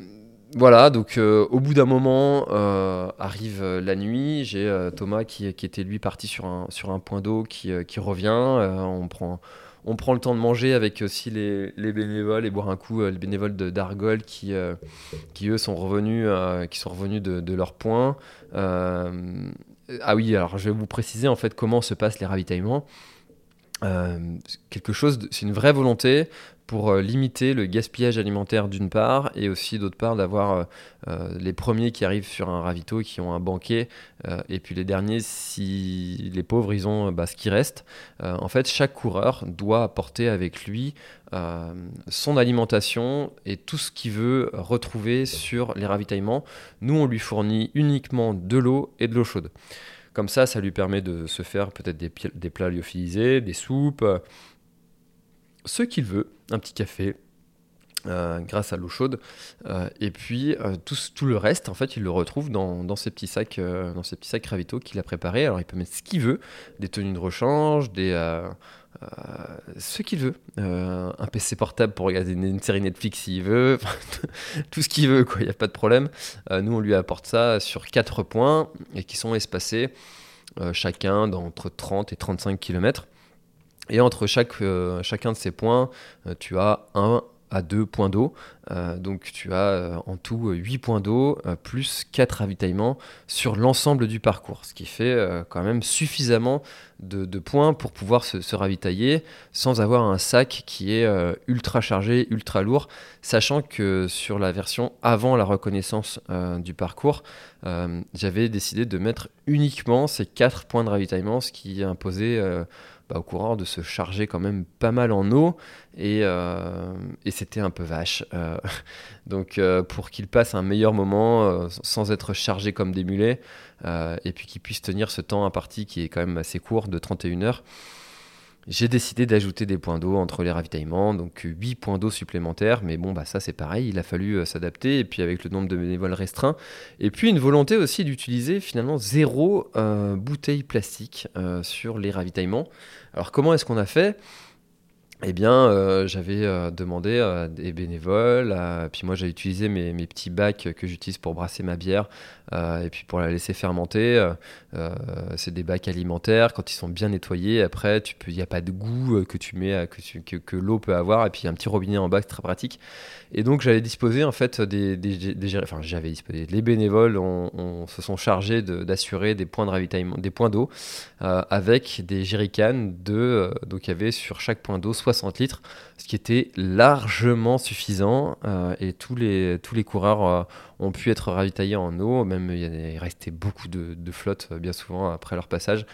Speaker 1: voilà, donc euh, au bout d'un moment arrive la nuit, j'ai Thomas qui, était lui parti sur un, sur un point d'eau qui, revient, on, prend, on prend le temps de manger avec aussi les, bénévoles et boire un coup, les bénévoles d'Argol qui, qui eux sont revenus, revenus de, de leur point. ah oui, alors je vais vous préciser en fait comment se passent les ravitaillements. Euh, quelque chose, c'est une vraie volonté pour euh, limiter le gaspillage alimentaire d'une part et aussi d'autre part d'avoir euh, les premiers qui arrivent sur un ravito qui ont un banquet et puis les derniers si les pauvres ils ont bah, ce qui reste. En fait chaque coureur doit apporter avec lui son alimentation et tout ce qu'il veut retrouver sur les ravitaillements. Nous on lui fournit uniquement de l'eau et de l'eau chaude. Comme ça, ça lui permet de se faire peut-être des, des, plats lyophilisés, des soupes, euh, ce qu'il veut, un petit café. Euh, grâce à l'eau chaude euh, et puis tout, tout, le reste en fait il le retrouve dans, dans ces petits sacs dans petits sacs ravito qu'il a préparés alors il peut mettre ce qu'il veut des tenues de rechange des ce qu'il veut. un PC portable pour regarder une, série Netflix s'il veut. tout ce qu'il veut, quoi. Il n'y a pas de problème. nous, on lui apporte ça sur quatre points et qui sont espacés chacun d'entre 30 et 35 km. Et entre chaque, chacun de ces points, tu as un à deux points d'eau. Euh, donc tu as euh, en tout 8 points d'eau euh, plus 4 ravitaillements sur l'ensemble du parcours, ce qui fait quand même suffisamment de, points pour pouvoir se, ravitailler sans avoir un sac qui est ultra chargé, ultra lourd, sachant que sur la version avant la reconnaissance du parcours, j'avais décidé de mettre uniquement ces 4 points de ravitaillement, ce qui imposait bah, au coureur de se charger quand même pas mal en eau et, euh, c'était un peu vache. Euh, donc euh, pour qu'il passe un meilleur moment sans être chargé comme des mulets et puis qu'il puisse tenir ce temps imparti qui est quand même assez court de 31 heures. J'ai décidé d'ajouter des points d'eau entre les ravitaillements, donc 8 points d'eau supplémentaires, mais bon, bah ça c'est pareil, il a fallu euh, s'adapter, et puis avec le nombre de bénévoles restreint, et puis une volonté aussi d'utiliser finalement zéro euh, bouteille plastique euh, sur les ravitaillements. Alors comment est-ce qu'on a fait? Eh bien, euh, j'avais euh, demandé à des bénévoles, puis moi j'ai utilisé mes, petits bacs que j'utilise pour brasser ma bière euh, et puis pour la laisser fermenter. c'est des bacs alimentaires, quand ils sont bien nettoyés, après il n'y a pas de goût que tu mets, que, que, l'eau peut avoir, et puis un petit robinet en bas, c'est très pratique. Et donc j'avais disposé en fait des, enfin j'avais disposé, les bénévoles on, se sont chargés d'assurer des points de ravitaillement, des points d'eau avec des jerrycans de, donc il y avait sur chaque point d'eau 60 60 litres, ce qui était largement suffisant. et tous les, tous les coureurs ont pu être ravitaillés en eau, même il, restait beaucoup de, de flotte bien souvent après leur passage.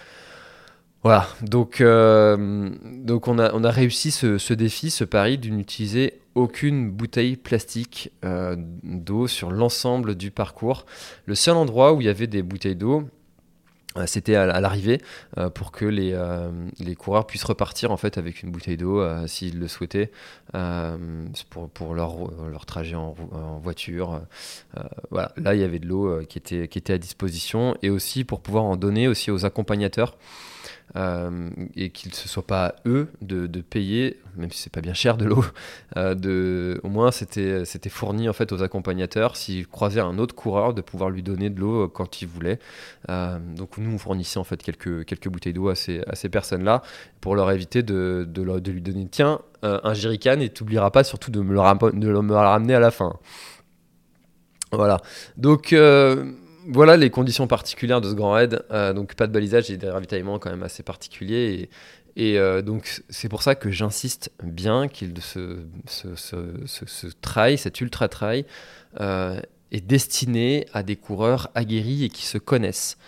Speaker 1: Voilà, donc, donc on, a, on a réussi ce, ce défi, ce pari, de n'utiliser aucune bouteille plastique d'eau sur l'ensemble du parcours. Le seul endroit où il y avait des bouteilles d'eau, euh, c'était à, l'arrivée euh, pour que les, euh, les, coureurs puissent repartir en fait avec une bouteille d'eau s'ils le souhaitaient pour, leur, trajet en, voiture. là il y avait de l'eau qui, était, qui était à disposition et aussi pour pouvoir en donner aussi aux accompagnateurs euh, et qu'il ne se soit pas eux de, payer, même si c'est pas bien cher de l'eau, euh, de, au moins c'était, c'était fourni en fait aux accompagnateurs s'ils croisaient un autre coureur de pouvoir lui donner de l'eau quand ils voulaient. Euh, donc nous on fournissait en fait quelques, quelques bouteilles d'eau à ces, à ces personnes-là pour leur éviter de, de, de lui donner tiens un jerrycan et tu n'oublieras pas surtout de me le, le ramener à la fin. Voilà. Donc voilà les conditions particulières de ce grand raid. Euh, donc pas de balisage et des ravitaillements quand même assez particuliers. Et, euh, donc c'est pour ça que j'insiste bien qu'il ce, ce, trail, cet ultra trail, euh, est destiné à des coureurs aguerris et qui se connaissent.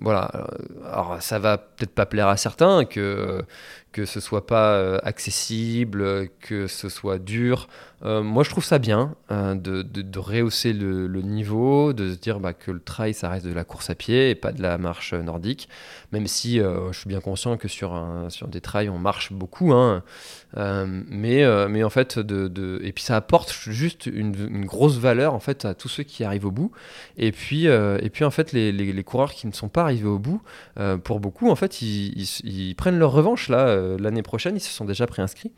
Speaker 1: Voilà. Alors ça va peut-être pas plaire à certains que que ce soit pas accessible, que ce soit dur. Euh, moi, je trouve ça bien euh, de, de, rehausser le, niveau, de se dire bah, que le trail, ça reste de la course à pied et pas de la marche nordique. Même si euh, je suis bien conscient que sur, sur des trails, on marche beaucoup. Hein. mais, mais en fait, de, de, et puis ça apporte juste une, une, grosse valeur en fait à tous ceux qui arrivent au bout. Et puis, et puis en fait, les, les, les, coureurs qui ne sont pas arrivés au bout, pour beaucoup, en fait, ils, prennent leur revanche là l'année prochaine. Ils se sont déjà préinscrits.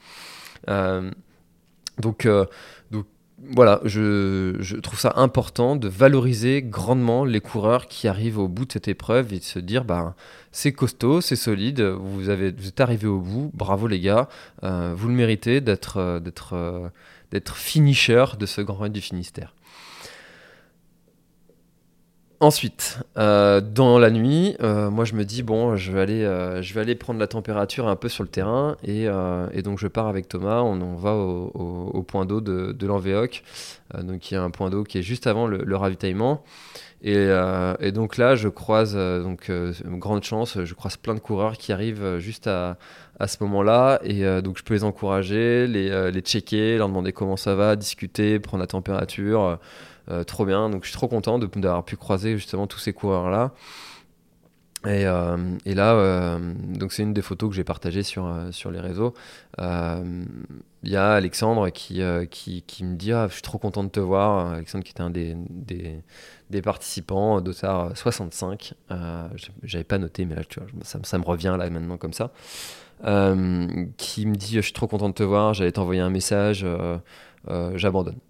Speaker 1: Donc, euh, donc voilà, je, trouve ça important de valoriser grandement les coureurs qui arrivent au bout de cette épreuve et de se dire bah, c'est costaud, c'est solide, vous, avez, vous êtes arrivé au bout, bravo les gars, euh, vous le méritez d'être, euh, d'être, d'être finisher de ce Grand Raid du Finistère. Ensuite, euh, dans la nuit, euh, moi je me dis bon, je vais aller, euh, je vais aller prendre la température un peu sur le terrain et, donc je pars avec Thomas. On, va au, point d'eau de, de l'Envéoc, donc il y a un point d'eau qui est juste avant le, ravitaillement. Et, donc là, je croise donc grande chance, je croise plein de coureurs qui arrivent juste à, ce moment-là et donc je peux les encourager, les checker, leur demander comment ça va, discuter, prendre la température. Euh, trop bien. Donc je suis trop content d'avoir pu croiser justement tous ces coureurs-là. Et, euh, et, là, euh, donc c'est une des photos que j'ai partagées sur, sur les réseaux. Il y a Alexandre qui, qui, me dit ah, Je suis trop content de te voir. Alexandre, qui était un des, des, des participants d'OTAR 65. J'avais pas noté, mais là, tu vois, ça, ça, me revient là maintenant comme ça. qui me dit Je suis trop content de te voir. J'allais t'envoyer un message. J'abandonne.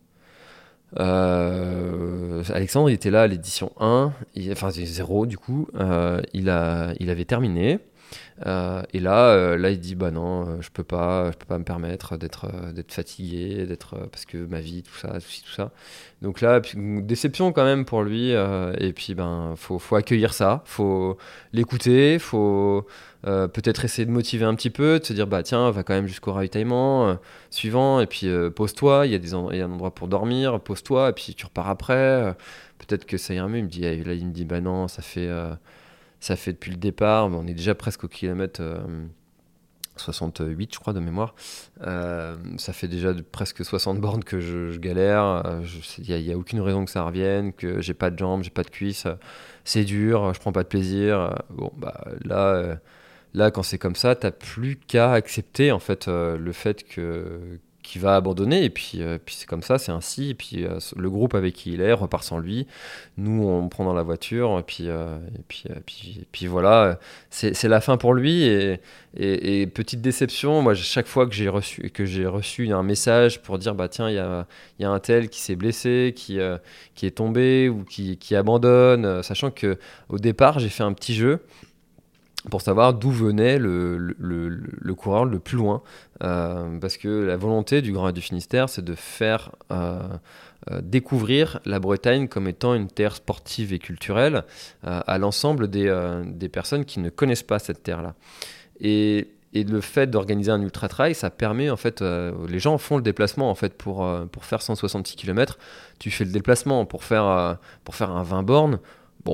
Speaker 1: Euh, Alexandre, il était là à l'édition 1, enfin 0 du coup, euh, il, a, il avait terminé. Euh, et là, là, il dit bah non, je peux pas, je peux pas me permettre d'être, d'être fatigué, d'être parce que ma vie, tout ça, tout, tout ça. Donc là, déception quand même pour lui. et puis ben, faut, faut accueillir ça, faut l'écouter, faut euh, peut-être essayer de motiver un petit peu, de se dire bah tiens, va quand même jusqu'au ravitaillement euh, suivant, et puis euh, pose-toi, il y, a y a un endroit pour dormir, pose-toi, et puis tu repars après. peut-être que ça ira mieux. Il me dit, là, il me dit bah non, ça fait, ça fait depuis le départ, on est déjà presque au kilomètre 68, je crois, de mémoire. ça fait déjà presque 60 bornes que je, galère. Il n'y a, a, aucune raison que ça revienne, que j'ai pas de jambes, j'ai pas de cuisses. C'est dur, je prends pas de plaisir. Bon, bah là, Là, quand c'est comme ça, t'as plus qu'à accepter en fait euh, le fait que qu'il va abandonner et puis, euh, puis c'est comme ça, c'est ainsi. Et puis euh, le groupe avec qui il est repart sans lui. Nous, on prend dans la voiture et puis et puis, puis voilà, c'est la fin pour lui. Et, et, petite déception, moi, chaque fois que j'ai reçu que j'ai reçu un message pour dire bah tiens, il y a, y a un tel qui s'est blessé, qui qui est tombé ou qui, qui abandonne, sachant que au départ, j'ai fait un petit jeu pour savoir d'où venait le, le, coureur le plus loin. Euh, parce que la volonté du Grand du Finistère, c'est de faire euh, euh, découvrir la Bretagne comme étant une terre sportive et culturelle à l'ensemble des, des, personnes qui ne connaissent pas cette terre-là. Et, et le fait d'organiser un ultra trail, ça permet en fait, les gens font le déplacement en fait pour, pour faire 166 km. Tu fais le déplacement pour faire, pour faire un 20 bornes.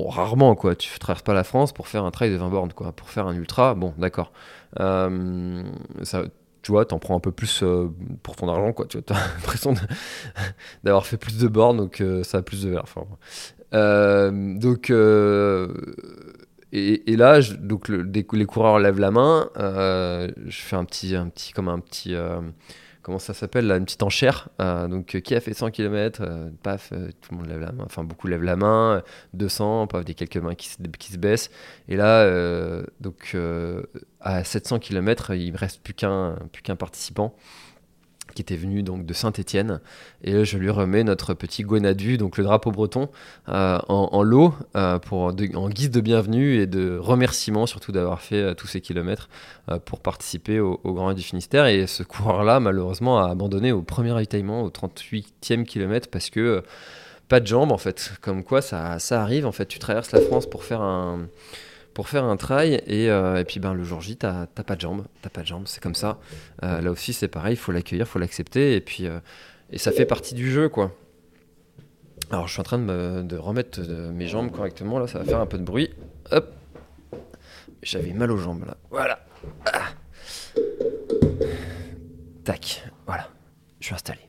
Speaker 1: Rarement quoi, tu traverses pas la France pour faire un trail de 20 bornes quoi. Pour faire un ultra, bon, d'accord. ça, tu vois, t'en prends un peu plus euh, pour ton argent, quoi. Tu as l'impression d'avoir fait plus de bornes, donc euh, ça a plus de verre. Euh, donc, et, là, donc les coureurs lèvent la main. je fais un petit, un petit, comme un petit comment ça s'appelle une petite enchère. Euh, donc, euh, qui a fait 100 km euh, Paf, tout le monde lève la main. Enfin, beaucoup lèvent la main. 200, paf, des quelques mains qui se, baissent. Et là, donc, à 700 km, il ne reste plus qu'un participant qui était venu donc de Saint-Étienne. Et je lui remets notre petit Gonadu, donc le drapeau breton, euh, en, lot euh, pour en guise de bienvenue et de remerciement surtout d'avoir fait euh, tous ces kilomètres pour participer au, Grand du Finistère. Et ce coureur-là malheureusement a abandonné au premier ravitaillement au 38e kilomètre parce que pas de jambes en fait, comme quoi ça arrive en fait, tu traverses la France pour faire un pour faire un et, euh, et puis ben, le jour J, t'as pas de jambes, t'as pas de jambes, c'est comme ça. Euh, là aussi, c'est pareil, il faut l'accueillir, il faut l'accepter et puis euh, et ça fait partie du jeu, quoi. Alors, je suis en train de remettre mes jambes correctement, là, ça va faire un peu de bruit. Hop J'avais mal aux jambes, là. Voilà ah. Tac, voilà. Je suis installé.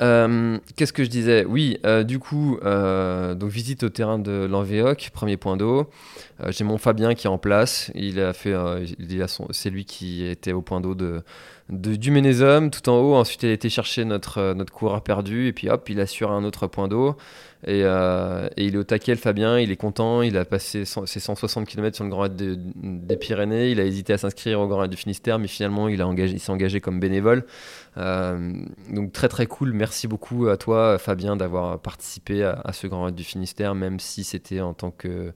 Speaker 1: Euh, qu'est-ce que je disais? Oui, euh, du coup, euh, donc visite au terrain de l'Envéoc, premier point d'eau. J'ai mon Fabien qui est en place. Il a fait, c'est lui qui était au point d'eau de, du Ménésum, tout en haut. Ensuite, il a été chercher notre, notre coureur perdu. Et puis hop, il assure un autre point d'eau. Et, et, il est au taquet, Fabien. Il est content. Il a passé ses 160 km sur le Grand Raid des Pyrénées. Il a hésité à s'inscrire au Grand Raid du Finistère, mais finalement, il, s'est engagé comme bénévole. Euh, donc très très cool. Merci beaucoup à toi, Fabien, d'avoir participé à, ce Grand Raid du Finistère, même si c'était en tant que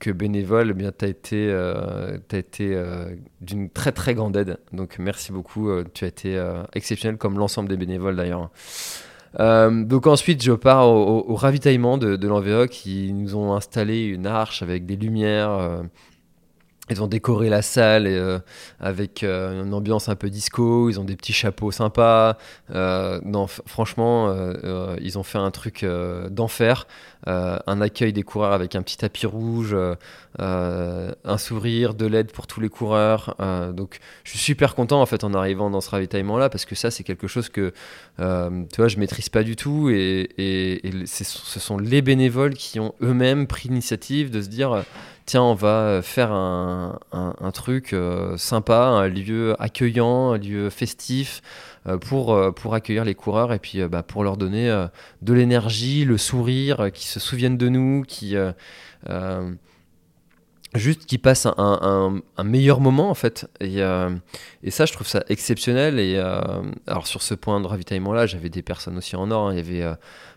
Speaker 1: que bénévole, eh bien, tu as été, euh, été euh, d'une très très grande aide. Donc merci beaucoup, tu as été exceptionnel comme l'ensemble des bénévoles d'ailleurs. donc ensuite, je pars au, ravitaillement de, de qui nous ont installé une arche avec des lumières ils ont décoré la salle euh, avec euh, une ambiance un peu disco, ils ont des petits chapeaux sympas. Euh, non, franchement, ils ont fait un truc d'enfer. un accueil des coureurs avec un petit tapis rouge, un sourire, de l'aide pour tous les coureurs. donc, je suis super content en fait en arrivant dans ce ravitaillement-là parce que ça, c'est quelque chose que tu vois, je maîtrise pas du tout et, et ce sont les bénévoles qui ont eux-mêmes pris l'initiative de se dire tiens, on va faire un, truc euh, sympa, un lieu accueillant, un lieu festif euh, pour, euh, pour accueillir les coureurs et puis bah, pour leur donner de l'énergie, le sourire, qui se souviennent de nous, qui juste qui passent un, meilleur moment en fait et, ça je trouve ça exceptionnel et alors sur ce point de ravitaillement là j'avais des personnes aussi en or hein. il y avait euh,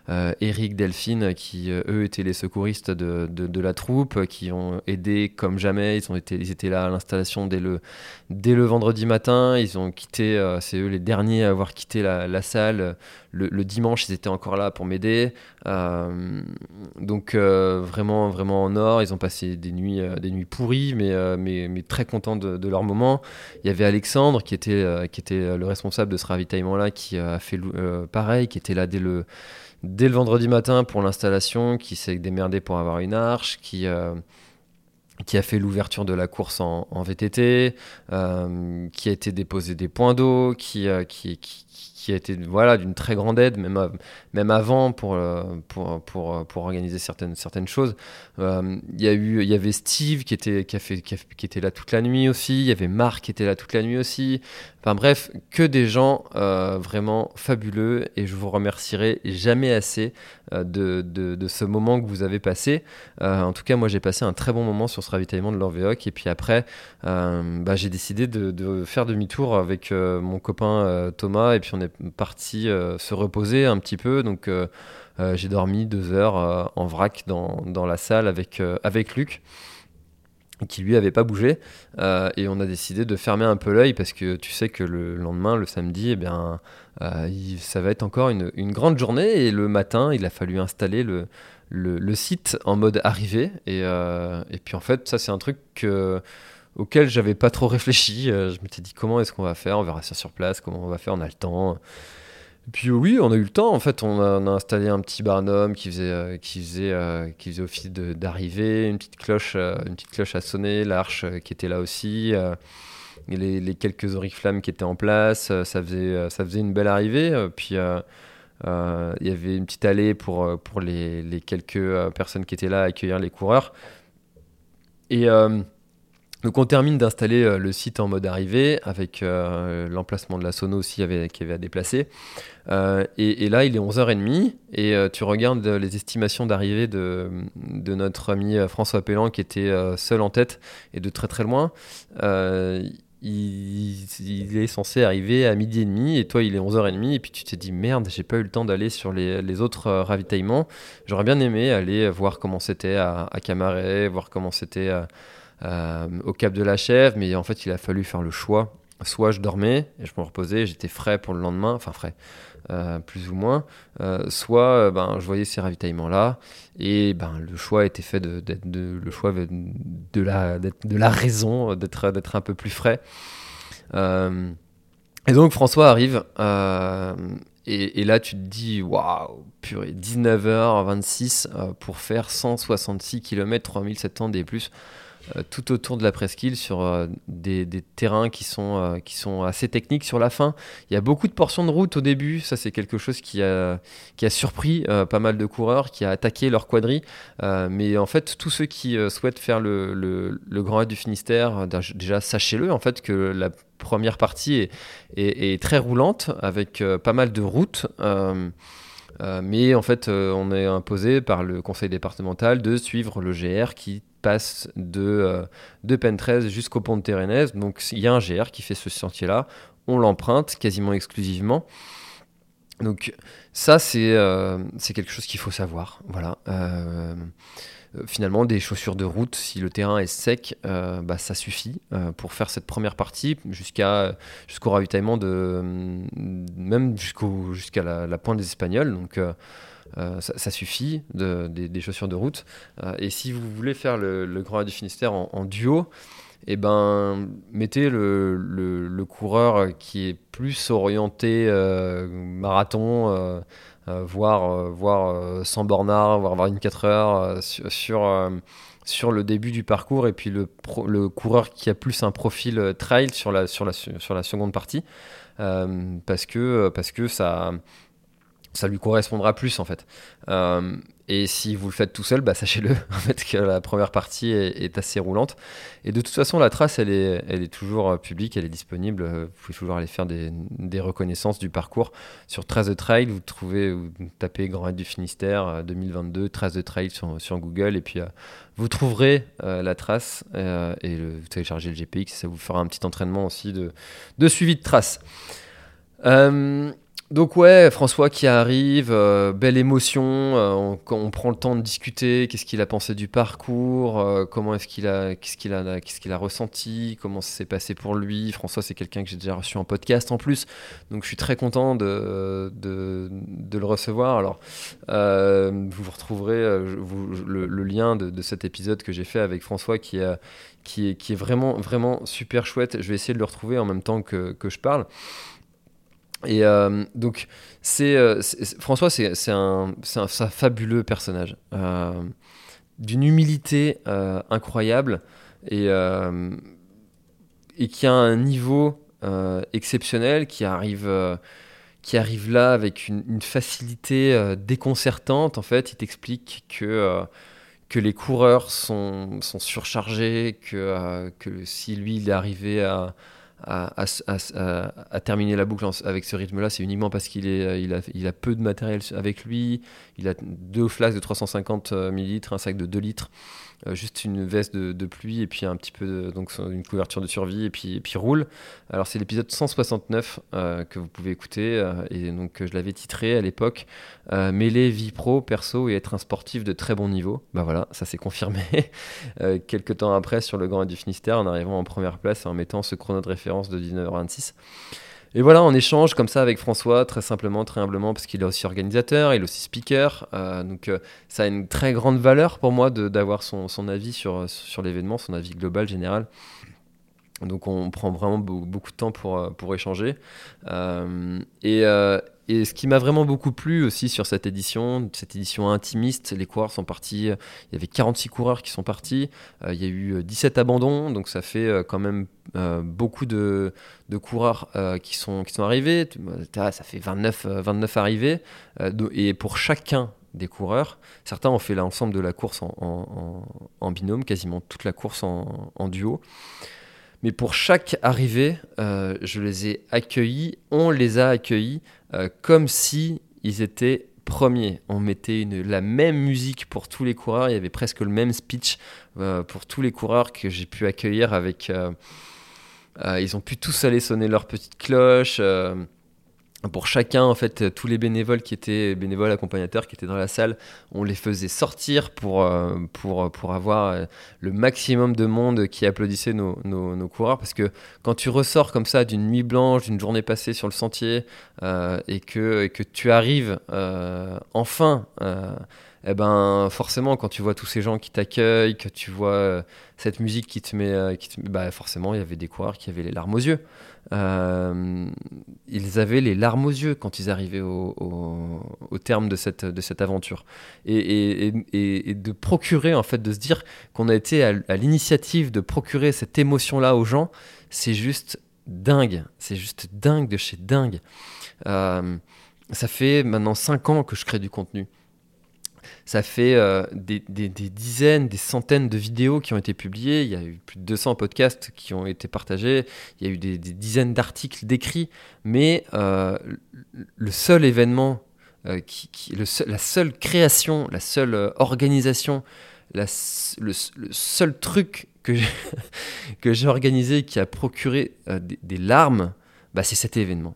Speaker 1: Eric, Delphine, qui euh, eux étaient les secouristes de, de, la troupe, qui ont aidé comme jamais. Ils, ont été, ils étaient là à l'installation dès le, dès le vendredi matin. Ils ont quitté, euh, c'est eux les derniers à avoir quitté la, salle. Le, dimanche, ils étaient encore là pour m'aider. donc vraiment, vraiment en or. Ils ont passé des nuits, des nuits pourries, mais, mais, mais, très contents de, de, leur moment. Il y avait Alexandre qui était, qui était le responsable de ce ravitaillement-là, qui a fait pareil, qui était là dès le dès le vendredi matin pour l'installation, qui s'est démerdé pour avoir une arche, qui, euh, qui a fait l'ouverture de la course en, VTT, euh, qui a été déposé des points d'eau, qui, euh, qui a été voilà, d'une très grande aide, même, même avant, pour, euh, pour, pour, pour, organiser certaines, certaines choses. Euh, il y, a eu, y avait Steve qui était, qui, a fait, qui, était là toute la nuit aussi, il y avait Marc qui était là toute la nuit aussi. Enfin bref, que des gens euh, vraiment fabuleux et je vous remercierai jamais assez de, de, de, ce moment que vous avez passé. en tout cas, moi j'ai passé un très bon moment sur ce ravitaillement de l'Orvéoc et puis après, bah, j'ai décidé de, de faire demi-tour avec mon copain Thomas et puis on est parti euh, se reposer un petit peu. Donc euh, euh, j'ai dormi deux heures en vrac dans, dans, la salle avec, avec Luc qui lui avait pas bougé. Et on a décidé de fermer un peu l'œil parce que tu sais que le lendemain le samedi eh bien ça va être encore une, une, grande journée. Et le matin il a fallu installer le, le, site en mode arrivée. Et, et puis en fait ça c'est un truc que auquel j'avais pas trop réfléchi. je m'étais dit comment est-ce qu'on va faire, on verra ça sur place, comment on va faire, on a le temps. Puis oui, on a eu le temps. En fait, on a, installé un petit barnum qui faisait, qui faisait, qui faisait office d'arrivée, une petite cloche, une petite cloche à sonner, l'arche qui était là aussi les, quelques oriflammes qui étaient en place, euh, ça faisait, euh, ça faisait une belle arrivée. Euh, puis il y avait une petite allée pour, pour les, les quelques personnes qui étaient là à accueillir les coureurs. Et donc on termine d'installer le site en mode arrivée avec l'emplacement de la sono aussi avait, qui avait à déplacer. et, et, là il est 11h30 et tu regardes les estimations d'arrivée de, de, notre ami François Pellan qui était seul en tête et de très très loin il, est censé arriver à midi et demi et toi il est 11h30 et puis tu t'es dit merde j'ai pas eu le temps d'aller sur les, autres euh, ravitaillements j'aurais bien aimé aller voir comment c'était à, à, Camaret voir comment c'était euh, euh, au Cap de la Chèvre mais en fait il a fallu faire le choix soit je dormais et je me reposais j'étais frais pour le lendemain enfin frais euh, plus ou moins, euh, soit euh, ben, je voyais ces ravitaillements-là, et ben, le choix était fait de, de, le choix de la, de la raison, d'être, un peu plus frais. et donc François arrive, et, et, là tu te dis, waouh, purée, 19h26 pour faire 166 km, 3700 des plus. Euh, tout autour de la presqu'île sur euh, des, terrains qui sont, euh, qui sont assez techniques sur la fin. Il y a beaucoup de portions de route au début, ça c'est quelque chose qui a, qui a surpris pas mal de coureurs, qui a attaqué leur quadri. mais en fait, tous ceux qui souhaitent faire le, le, Grand Raid du Finistère, déjà sachez-le, en fait, que la première partie est, est, très roulante avec pas mal de routes. mais en fait, on est imposé par le conseil départemental de suivre le GR qui passe de, euh, de Pen 13 jusqu'au pont de Térénèse. Donc il y a un GR qui fait ce sentier-là. On l'emprunte quasiment exclusivement. Donc ça, c'est euh, quelque chose qu'il faut savoir. Voilà. Euh, finalement, des chaussures de route, si le terrain est sec, bah, ça suffit pour faire cette première partie jusqu'à jusqu'au ravitaillement de même jusqu'au jusqu'à la, la, pointe des Espagnols. Donc euh, ça, suffit, des, chaussures de route. Euh, et si vous voulez faire le, Grand Raid du Finistère en, duo, eh ben, mettez le, coureur qui est plus orienté euh, marathon, voire, voire 100 bornards, voire 24 heures sur, sur, le début du parcours, et puis le, le coureur qui a plus un profil trail sur la, sur la, sur la seconde partie, parce, que, parce que ça ça lui correspondra plus en fait. Euh, et si vous le faites tout seul, bah, sachez-le en fait que la première partie est, assez roulante. Et de toute façon, la trace, elle est, elle est toujours euh, publique, elle est disponible. Vous pouvez toujours aller faire des, des reconnaissances du parcours sur Trace de Trail. Vous trouvez, tapez Grand Raid du Finistère 2022, euh, Trace de Trail sur, sur Google, et puis vous trouverez la trace et vous téléchargez le GPX. Ça vous fera un petit entraînement aussi de, de suivi de trace. Donc ouais, François qui arrive, euh, belle émotion, euh, on, prend le temps de discuter, qu'est-ce qu'il a pensé du parcours, euh, comment est-ce qu'il a, qu'est-ce qu'il a, ressenti, comment ça s'est passé pour lui. François, c'est quelqu'un que j'ai déjà reçu en podcast en plus, donc je suis très content de, le recevoir. Alors, vous retrouverez le, lien de, cet épisode que j'ai fait avec François qui qui est, vraiment, vraiment super chouette. Je vais essayer de le retrouver en même temps que je parle. Et euh, donc, euh, c'est, François, c'est, un, un, fabuleux personnage, euh, d'une humilité incroyable et, et qui a un niveau exceptionnel, qui arrive, qui arrive là avec une, facilité déconcertante. En fait, il t'explique que que les coureurs sont, sont surchargés, que, que si lui il est arrivé à, à, terminer la boucle avec ce rythme-là, c'est uniquement parce qu'il il a, peu de matériel avec lui. Il a deux flasques de 350 euh, ml, un sac de 2 litres. Euh, juste une veste de, pluie et puis un petit peu donc une couverture de survie et puis, puis roule. Alors c'est l'épisode 169 euh, que vous pouvez écouter euh, et donc je l'avais titré à l'époque mêler vie pro, perso et être un sportif de très bon niveau. Bah voilà, ça s'est confirmé quelques temps après sur le Grand Raid du Finistère en arrivant en première place et en mettant ce chrono de référence de 19h26. Et voilà, on échange comme ça avec François, très simplement, très humblement, parce qu'il est aussi organisateur, il est aussi speaker. Euh, donc euh, ça a une très grande valeur pour moi d'avoir son, son, avis sur, sur l'événement, son avis global, général. Donc on prend vraiment beaucoup de temps pour, pour échanger. et, et ce qui m'a vraiment beaucoup plu aussi sur cette édition, cette édition intimiste, les coureurs sont partis, il y avait 46 coureurs qui sont partis, euh, il y a eu 17 abandons, donc ça fait euh, quand même euh, beaucoup de, de coureurs qui, sont, qui sont arrivés, ça fait 29, 29 arrivés, et pour chacun des coureurs, certains ont fait l'ensemble de la course en, binôme, quasiment toute la course en duo. Mais pour chaque arrivée, je les ai accueillis, on les a accueillis euh, comme si ils étaient premiers. On mettait la même musique pour tous les coureurs, il y avait presque le même speech euh, pour tous les coureurs que j'ai pu accueillir avec... Euh, ils ont pu tous aller sonner leur petite cloche pour chacun, en fait, tous les bénévoles qui étaient bénévoles accompagnateurs qui étaient dans la salle, on les faisait sortir pour, euh, pour, pour avoir euh, le maximum de monde qui applaudissait nos, nos, coureurs. Parce que quand tu ressors comme ça d'une nuit blanche, d'une journée passée sur le sentier, euh, et, que, et que tu arrives enfin eh ben forcément quand tu vois tous ces gens qui t'accueillent, que tu vois euh, cette musique qui te met, euh, qui te... Bah, forcément il y avait des coureurs qui avaient les larmes aux yeux. Euh, ils avaient les larmes aux yeux quand ils arrivaient au, terme de cette, de cette aventure. Et, de procurer, en fait, de se dire qu'on a été à, à l'initiative de procurer cette émotion-là aux gens, c'est juste dingue. C'est juste dingue de chez dingue. ça fait maintenant 5 ans que je crée du contenu. Ça fait euh, des, dizaines, des centaines de vidéos qui ont été publiées. Il y a eu plus de 200 podcasts qui ont été partagés. Il y a eu des, dizaines d'articles décrits. Mais euh, le seul événement, euh, la seule création, la seule organisation, le, seul truc que j'ai organisé qui a procuré des, larmes, bah, c'est cet événement.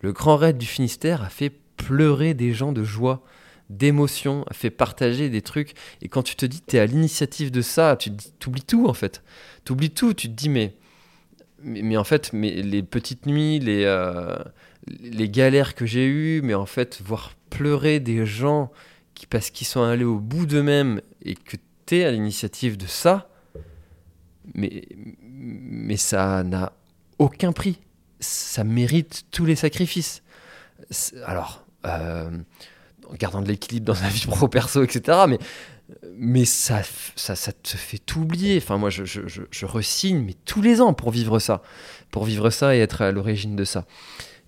Speaker 1: Le Grand Raid du Finistère a fait pleurer des gens de joie d'émotions, fait partager des trucs. Et quand tu te dis tu es à l'initiative de ça, tu oublies tout en fait. Tu oublies tout, tu te dis mais, mais, en fait, mais les petites nuits, les, euh, les galères que j'ai eues, mais en fait, voir pleurer des gens qui, parce qu'ils sont allés au bout d'eux-mêmes et que tu es à l'initiative de ça, mais, mais ça n'a aucun prix. Ça mérite tous les sacrifices. Alors, euh, en gardant de l'équilibre dans sa vie pro-perso, etc. Mais, mais ça, ça, te fait tout oublier. Enfin, moi, je, je, je, resigne, mais tous les ans pour vivre ça. Pour vivre ça et être à l'origine de ça.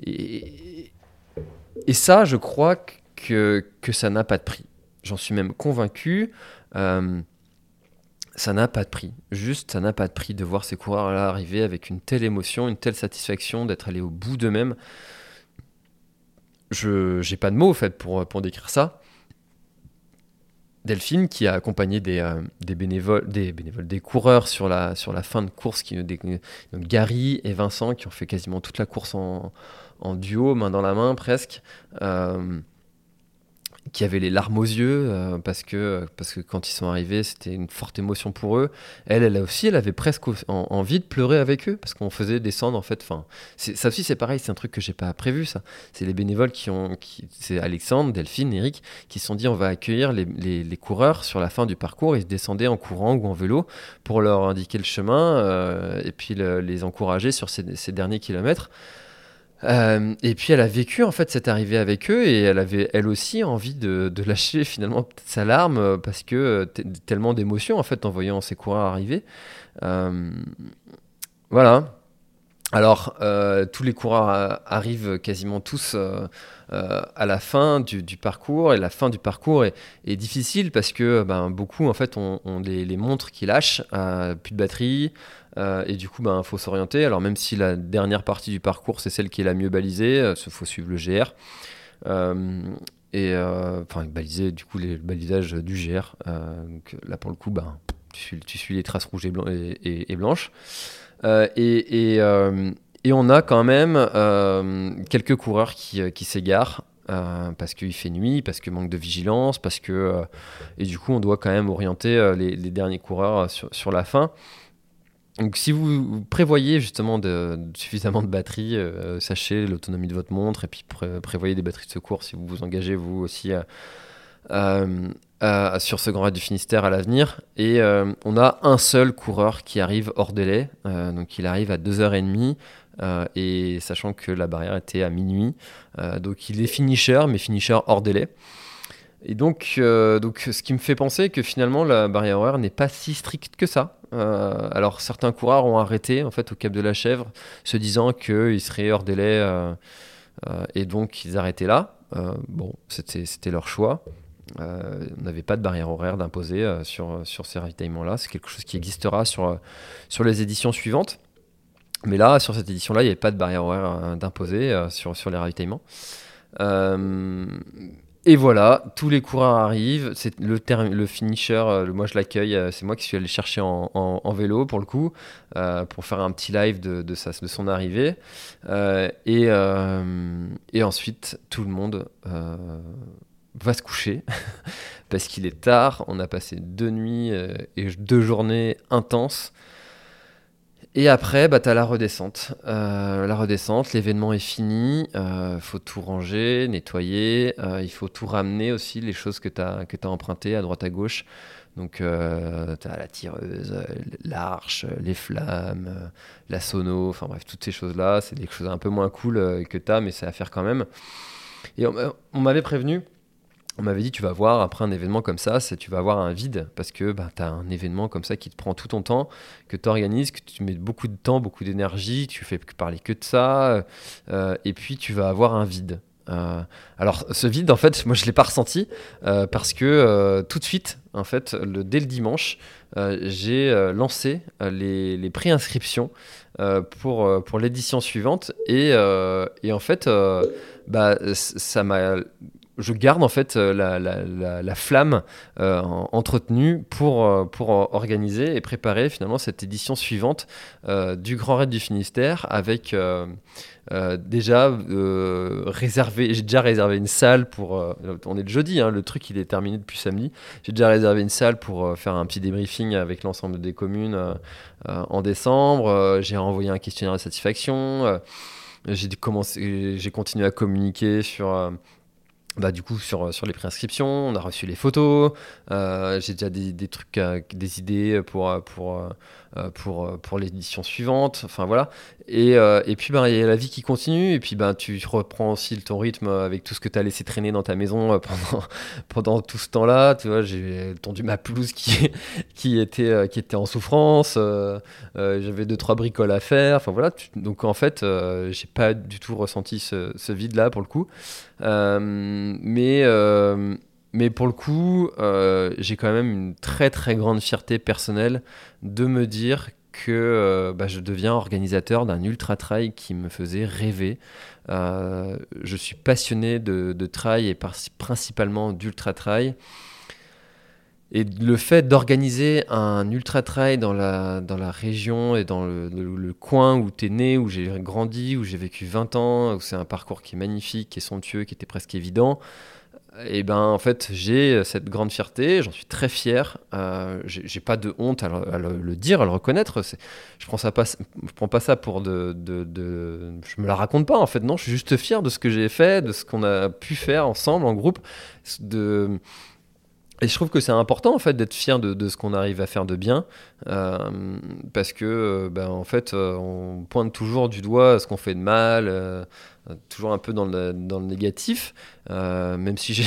Speaker 1: Et, et ça, je crois que, que ça n'a pas de prix. J'en suis même convaincu. Euh, ça n'a pas de prix. Juste, ça n'a pas de prix de voir ces coureurs-là arriver avec une telle émotion, une telle satisfaction d'être allés au bout d'eux-mêmes je n'ai pas de mots en pour, pour décrire ça. Delphine qui a accompagné des, euh, bénévoles, des bénévoles, des coureurs sur la, fin de course, qui, Gary et Vincent qui ont fait quasiment toute la course en, en duo, main dans la main presque. Euh, qui avaient les larmes aux yeux euh, parce, que, parce que quand ils sont arrivés, c'était une forte émotion pour eux. Elle, elle aussi, elle avait presque envie de pleurer avec eux parce qu'on faisait descendre en fait. Enfin, ça aussi, c'est pareil, c'est un truc que j'ai pas prévu. Ça, c'est les bénévoles qui ont, qui, c'est Alexandre, Delphine, Eric, qui se sont dit on va accueillir les, les, coureurs sur la fin du parcours. Ils descendaient en courant ou en vélo pour leur indiquer le chemin euh, et puis les encourager sur ces derniers kilomètres. Euh, et puis elle a vécu en fait cette arrivée avec eux et elle avait elle aussi envie de, lâcher finalement sa larme euh, parce que euh, tellement d'émotions en fait en voyant ses coureurs arriver. voilà. Alors tous les coureurs arrivent quasiment tous à la fin du, parcours et la fin du parcours est, difficile parce que ben, beaucoup en fait ont, les, les, montres qui lâchent, plus de batterie. Euh, et du coup, il ben, faut s'orienter. Alors, même si la dernière partie du parcours, c'est celle qui est la mieux balisée, il euh, faut suivre le GR. Euh, et enfin, baliser du coup les, le balisage du GR. là, pour le coup, ben, tu, suis, les traces rouges et, blanches. Et, et, on a quand même quelques coureurs qui, qui s'égarent. parce qu'il fait nuit, parce que manque de vigilance, parce que et du coup on doit quand même orienter les, les derniers coureurs sur, sur la fin. Donc, si vous prévoyez justement de, suffisamment de batterie, euh, sachez l'autonomie de votre montre et puis prévoyez des batteries de secours si vous vous engagez vous aussi sur ce Grand Raid du Finistère à l'avenir. Et on a un seul coureur qui arrive hors délai. donc il arrive à 2h30. et sachant que la barrière était à minuit. donc il est finisher, mais finisher hors délai. Et donc, donc, ce qui me fait penser que finalement la barrière horaire n'est pas si stricte que ça. Euh, alors certains coureurs ont arrêté en fait au Cap de la Chèvre, se disant qu'ils seraient hors délai euh, euh, et donc ils arrêtaient là. bon, c'était leur choix. on n'avait pas de barrière horaire d'imposer sur, sur ces ravitaillements-là. C'est quelque chose qui existera sur, sur les éditions suivantes. Mais là, sur cette édition-là, il n'y avait pas de barrière horaire d'imposer sur, sur les ravitaillements. Et voilà, tous les coureurs arrivent. C'est le, le finisher, euh, moi je l'accueille. Euh, c'est moi qui suis allé chercher en, vélo pour le coup, euh, pour faire un petit live de, sa, de son arrivée. et, ensuite, tout le monde va se coucher parce qu'il est tard. On a passé deux nuits et deux journées intenses. Et après, bah, tu as la redescente. Euh, la redescente, l'événement est fini, il euh, faut tout ranger, nettoyer, euh, il faut tout ramener aussi, les choses que tu as, empruntées à droite à gauche. Donc, tu as la tireuse, l'arche, les flammes, la sono, enfin bref, toutes ces choses-là. C'est des choses un peu moins cool que tu as, mais c'est à faire quand même. Et on m'avait prévenu on m'avait dit tu vas voir après un événement comme ça, tu vas avoir un vide parce que bah, tu as un événement comme ça qui te prend tout ton temps, que tu organises, que tu mets beaucoup de temps, beaucoup d'énergie, tu fais parler que de ça, euh, et puis tu vas avoir un vide. Euh, alors ce vide en fait moi je l'ai pas ressenti euh, parce que tout de suite en fait le, dès le dimanche j'ai lancé les, les préinscriptions pour, pour l'édition suivante et, et, en fait bah, ça m'a je garde en fait euh, la, flamme euh, entretenue pour, euh, pour organiser et préparer finalement cette édition suivante du Grand Raid du Finistère avec déjà réservé, j'ai déjà réservé une salle pour, on est le jeudi, hein, le truc il est terminé depuis samedi, j'ai déjà réservé une salle pour faire un petit débriefing avec l'ensemble des communes en décembre, j'ai envoyé un questionnaire de satisfaction, j'ai continué à communiquer sur bah, du coup, sur, les préinscriptions, on a reçu les photos. Euh, j'ai déjà des, trucs, des idées pour, pour, euh, pour, pour l'édition suivante. Enfin voilà. Et, euh, et puis, ben, il y a la vie qui continue. Et puis, ben, tu reprends aussi ton rythme avec tout ce que tu as laissé traîner dans ta maison pendant, pendant tout ce temps-là. Tu vois, j'ai tendu ma pelouse qui, qui, était, qui était en souffrance. J'avais deux, trois bricoles à faire. Enfin voilà. Donc, en fait, j'ai pas du tout ressenti ce, ce vide-là pour le coup. Euh, mais, euh, mais pour le coup, euh, j'ai quand même une très très grande fierté personnelle de me dire que bah, je deviens organisateur d'un ultra trail qui me faisait rêver. je suis passionné de, trail et principalement d'ultra trail. Et le fait d'organiser un ultra trail dans la, dans la région et dans le, coin où tu es né, où j'ai grandi, où j'ai vécu 20 ans, où c'est un parcours qui est magnifique, qui est somptueux, qui était presque évident, et eh ben en fait j'ai cette grande fierté, j'en suis très fier. Euh, j'ai pas de honte à le, dire, à le reconnaître. Je prends ça pas, je prends pas ça pour de, de, de, je me la raconte pas en fait. Non, je suis juste fier de ce que j'ai fait, de ce qu'on a pu faire ensemble en groupe, de et je trouve que c'est important en fait d'être fier de, ce qu'on arrive à faire de bien, euh, parce que euh, ben, en fait euh, on pointe toujours du doigt ce qu'on fait de mal, toujours un peu dans le, dans le négatif, même si j'ai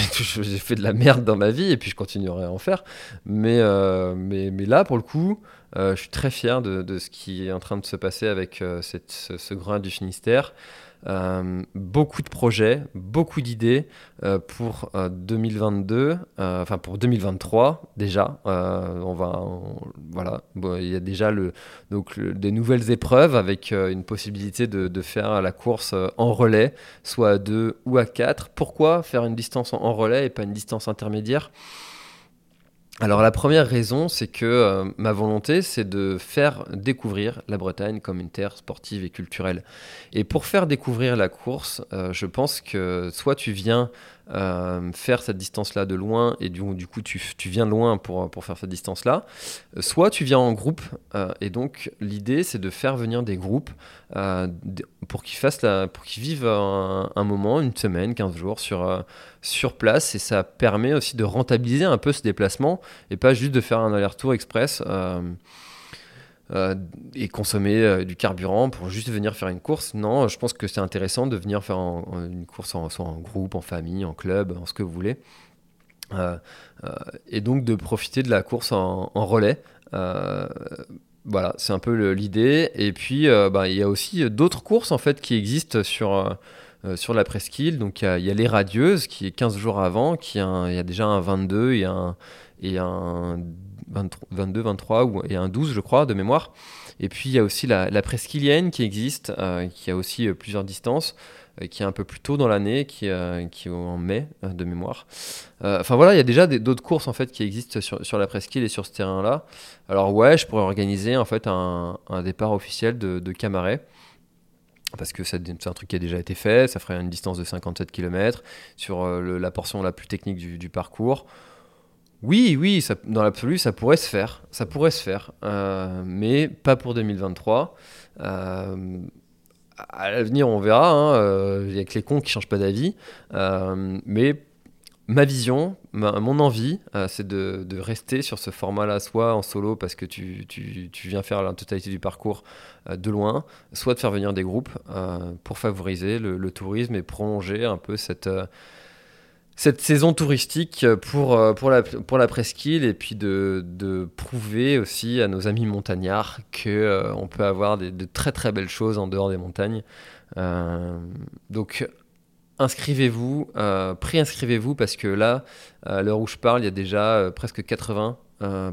Speaker 1: fait de la merde dans ma vie et puis je continuerai à en faire. Mais, mais, mais, là pour le coup, je suis très fier de, de, ce qui est en train de se passer avec cette, ce, ce grain du Finistère. Euh, beaucoup de projets, beaucoup d'idées euh, pour 2022, euh, enfin pour 2023 déjà. on va, voilà, il y a déjà le, donc des nouvelles épreuves avec une possibilité de, de, faire la course en relais, soit à 2 ou à 4. Pourquoi faire une distance en relais et pas une distance intermédiaire? Alors la première raison, c'est que euh, ma volonté, c'est de faire découvrir la Bretagne comme une terre sportive et culturelle. Et pour faire découvrir la course, euh, je pense que soit tu viens euh, faire cette distance-là de loin, et du, coup tu, viens loin pour, faire cette distance-là, soit tu viens en groupe, et donc l'idée c'est de faire venir des groupes pour qu'ils fassent pour qu'ils vivent un, un, moment, une semaine, 15 jours sur sur place et ça permet aussi de rentabiliser un peu ce déplacement et pas juste de faire un aller-retour express. Et consommer du carburant pour juste venir faire une course. Non, je pense que c'est intéressant de venir faire une course en, soit en groupe, en famille, en club, en ce que vous voulez. et donc de profiter de la course en, relais. Voilà, c'est un peu l'idée. Et puis, euh, bah, il y a aussi d'autres courses en fait qui existent sur, euh, euh, sur la presqu'île. Donc, il y, a les Radieuses qui est 15 jours avant, il y a déjà un 22 et un, et un 22, 23 ou, et un 12, je crois, de mémoire. Et puis, il y a aussi la, la qui existe, qui a aussi plusieurs distances. Euh, qui est un peu plus tôt dans l'année, qui, euh, est en mai euh, de mémoire. Enfin voilà, il y a déjà d'autres courses en fait qui existent sur, la presqu'île et sur ce terrain-là. Alors ouais, je pourrais organiser en fait un, départ officiel de, de Camaret parce que c'est un truc qui a déjà été fait, ça ferait une distance de 57 km sur la portion la plus technique du parcours. Oui, oui, ça, dans l'absolu, ça pourrait se faire, ça pourrait se faire, euh, mais pas pour 2023. Euh, à l'avenir, on verra. Il a que les cons qui changent pas d'avis. Euh, mais ma vision, mon envie, c'est de, rester sur ce format-là, soit en solo parce que tu, viens faire la totalité du parcours de loin, soit de faire venir des groupes pour favoriser le, tourisme et prolonger un peu cette cette saison touristique pour, euh, pour, la, pour la presqu'île et puis de, de, prouver aussi à nos amis montagnards qu'on euh, peut avoir des, de très très belles choses en dehors des montagnes. Euh, donc inscrivez-vous, préinscrivez-vous parce que là, à l'heure où je parle, il y a déjà presque 80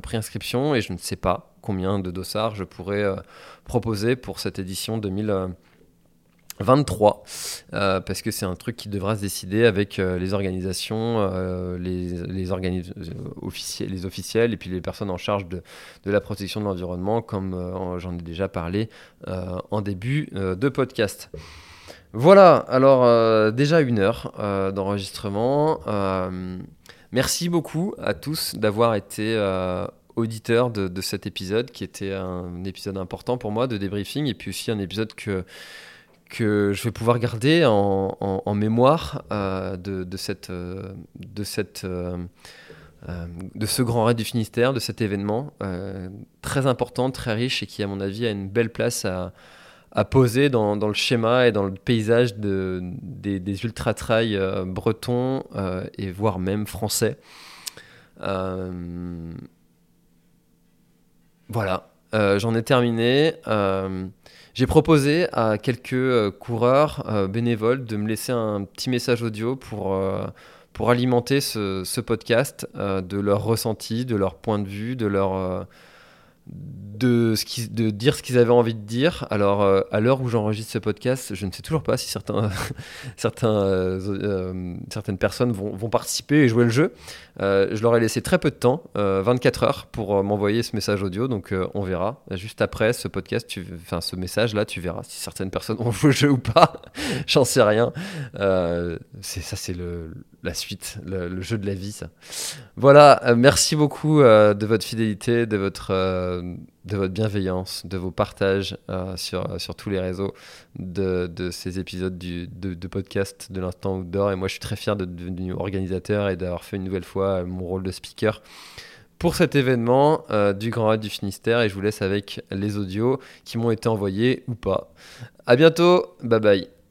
Speaker 1: préinscriptions et je ne sais pas combien de dossards je pourrais proposer pour cette édition 2020. 23, euh, parce que c'est un truc qui devra se décider avec euh, les organisations, euh, les, les, officiels, les officiels et puis les personnes en charge de, de la protection de l'environnement, comme j'en ai déjà parlé en début de podcast. Voilà, alors déjà une heure d'enregistrement. merci beaucoup à tous d'avoir été auditeurs de, de, cet épisode, qui était un épisode important pour moi de débriefing, et puis aussi un épisode que que je vais pouvoir garder en, mémoire euh, de, cette, euh, euh, de ce grand raid du Finistère, de cet événement très important, très riche et qui, à mon avis, a une belle place à, poser dans, le schéma et dans le paysage de, des, des ultra-trails bretons et voire même français. voilà, j'en ai terminé. J'ai proposé à quelques euh, coureurs euh, bénévoles de me laisser un petit message audio pour, euh, pour alimenter ce, ce podcast de leur ressenti, de leur point de vue, de leur de, ce de dire ce qu'ils avaient envie de dire. Alors, euh, à l'heure où j'enregistre ce podcast, je ne sais toujours pas si certains, certains, euh, euh, certaines personnes vont, vont, participer et jouer le jeu. je leur ai laissé très peu de temps, 24 heures, pour m'envoyer ce message audio. Donc, on verra. Juste après ce podcast, tu, enfin, ce message-là, tu verras si certaines personnes vont jouer le jeu ou pas. J'en sais rien. c'est ça, c'est le, la suite, le, jeu de la vie, ça. Voilà. merci beaucoup de votre fidélité, de votre euh, de votre bienveillance, de vos partages euh, sur, sur tous les réseaux de, de ces épisodes du, de, podcast de l'instant outdoor. Et moi, je suis très fier de devenir organisateur et d'avoir fait une nouvelle fois mon rôle de speaker pour cet événement euh, du Grand Raid du Finistère. Et je vous laisse avec les audios qui m'ont été envoyés ou pas. À bientôt. Bye bye.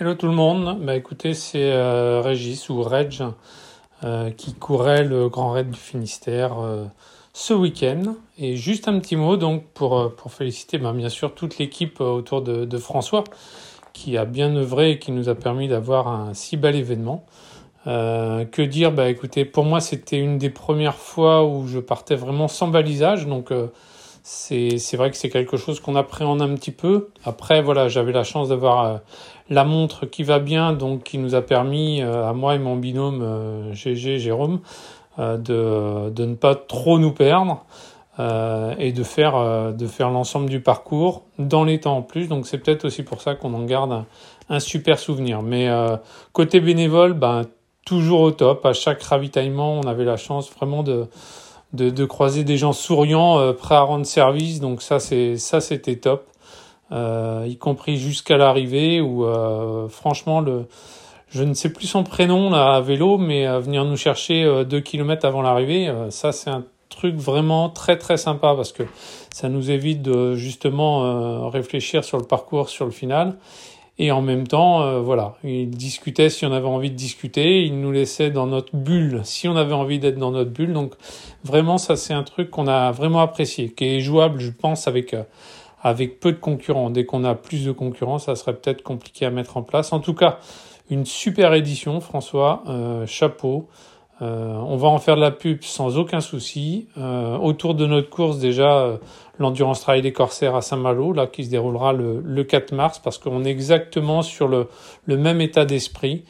Speaker 2: Hello tout le monde, bah écoutez c'est Régis ou Reg euh, qui courait le Grand Raid du Finistère euh, ce week-end. Et juste un petit mot donc pour, euh, pour féliciter ben, bien sûr toute l'équipe autour de, de, François qui a bien œuvré et qui nous a permis d'avoir un si bel événement. que dire? Bah écoutez, pour moi c'était une des premières fois où je partais vraiment sans balisage, donc c'est vrai que c'est quelque chose qu'on appréhende un petit peu. Après voilà, j'avais la chance d'avoir la montre qui va bien, donc qui nous a permis euh, à moi et mon binôme GG euh, Jérôme euh, de, de ne pas trop nous perdre. et de faire, de faire l'ensemble du parcours dans les temps en plus. Donc c'est peut-être aussi pour ça qu'on en garde un, super souvenir. Mais côté bénévole, ben, toujours au top. À chaque ravitaillement, on avait la chance vraiment de, de, de croiser des gens souriants, prêts à rendre service. Donc ça, c'est ça c'était top. Y compris jusqu'à l'arrivée où franchement le je ne sais plus son prénom là à vélo, mais venir nous chercher deux kilomètres avant l'arrivée, ça c'est un truc vraiment très très sympa parce que ça nous évite de justement réfléchir sur le parcours, sur le final. Et en même temps, euh, voilà, il discutait si on avait envie de discuter, il nous laissait dans notre bulle si on avait envie d'être dans notre bulle. Donc vraiment, ça c'est un truc qu'on a vraiment apprécié, qui est jouable, je pense, avec euh, avec peu de concurrents. Dès qu'on a plus de concurrents, ça serait peut-être compliqué à mettre en place. En tout cas, une super édition, François. Euh, chapeau. Euh, on va en faire de la pub sans aucun souci. Euh, autour de notre course déjà, euh, l'Endurance Trail des Corsaires à Saint-Malo, là qui se déroulera le, le 4 mars, parce qu'on est exactement sur le, le même état d'esprit,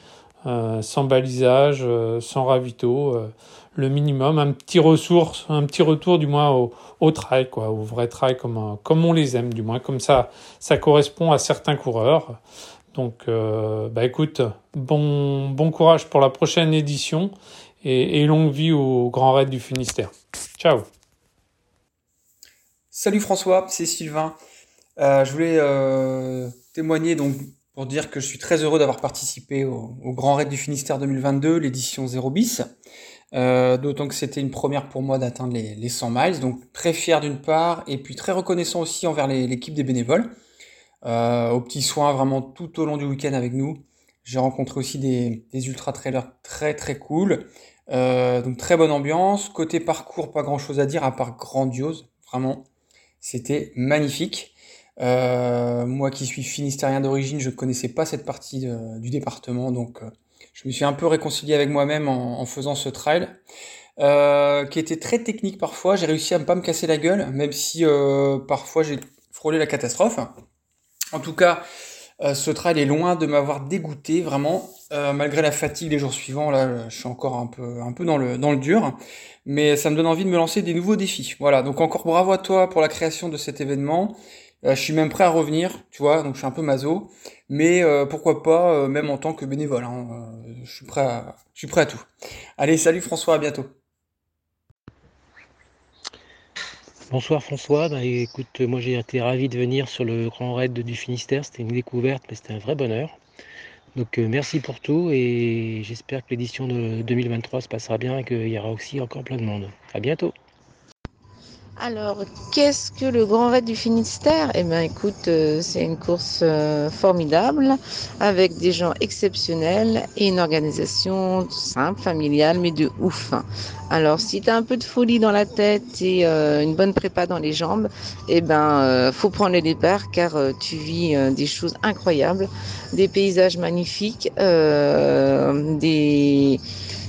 Speaker 2: sans balisage, sans ravito, le minimum, un petit ressource, un petit retour du moins au, au trail, quoi, au vrai trail comme, comme on les aime, du moins comme ça, ça correspond à certains coureurs. Donc, bah écoute, bon, bon courage pour la prochaine édition et, longue vie au Grand Raid du Finistère. Ciao
Speaker 3: Salut François, c'est Sylvain. Euh, je voulais euh, témoigner donc pour dire que je suis très heureux d'avoir participé au, Grand Raid du Finistère 2022, l'édition 0 bis. Euh, d'autant que c'était une première pour moi d'atteindre les, 100 miles, donc très fier d'une part, et puis très reconnaissant aussi envers l'équipe des bénévoles, aux petits soins vraiment tout au long du week-end avec nous. J'ai rencontré aussi des, des ultra trailers très très cool. Euh, donc très bonne ambiance. Côté parcours, pas grand chose à dire à part grandiose. Vraiment, c'était magnifique. Euh, moi qui suis finistérien d'origine, je connaissais pas cette partie du département, donc euh, je me suis un peu réconcilié avec moi-même en, faisant ce trail, qui était très technique parfois. J'ai réussi à ne pas me casser la gueule, même si parfois j'ai frôlé la catastrophe. En tout cas, euh, ce trail est loin de m'avoir dégoûté, vraiment. Euh, malgré la fatigue les jours suivants, là, je suis encore un peu, un peu dans le, dans le dur. Mais ça me donne envie de me lancer des nouveaux défis. Voilà. Donc encore bravo à toi pour la création de cet événement. Euh, je suis même prêt à revenir, tu vois. Donc je suis un peu maso. Mais pourquoi pas, même en tant que bénévole. Hein, je suis prêt à, tout. Allez, salut François, à bientôt.
Speaker 4: Bonsoir François, bah, écoute, moi j'ai été ravi de venir sur le Grand Raid du Finistère, c'était une découverte, mais c'était un vrai bonheur. Donc euh, merci pour tout et j'espère que l'édition de 2023 se passera bien et qu'il y aura aussi encore plein de monde. À bientôt.
Speaker 5: Alors, qu'est-ce que le Grand Raid du Finistère? Eh bien, écoute, euh, c'est une course euh, formidable avec des gens exceptionnels et une organisation simple, familiale, mais de ouf. Alors, si tu as un peu de folie dans la tête et euh, une bonne prépa dans les jambes, eh ben, faut prendre le départ car tu vis des choses incroyables, des paysages magnifiques, des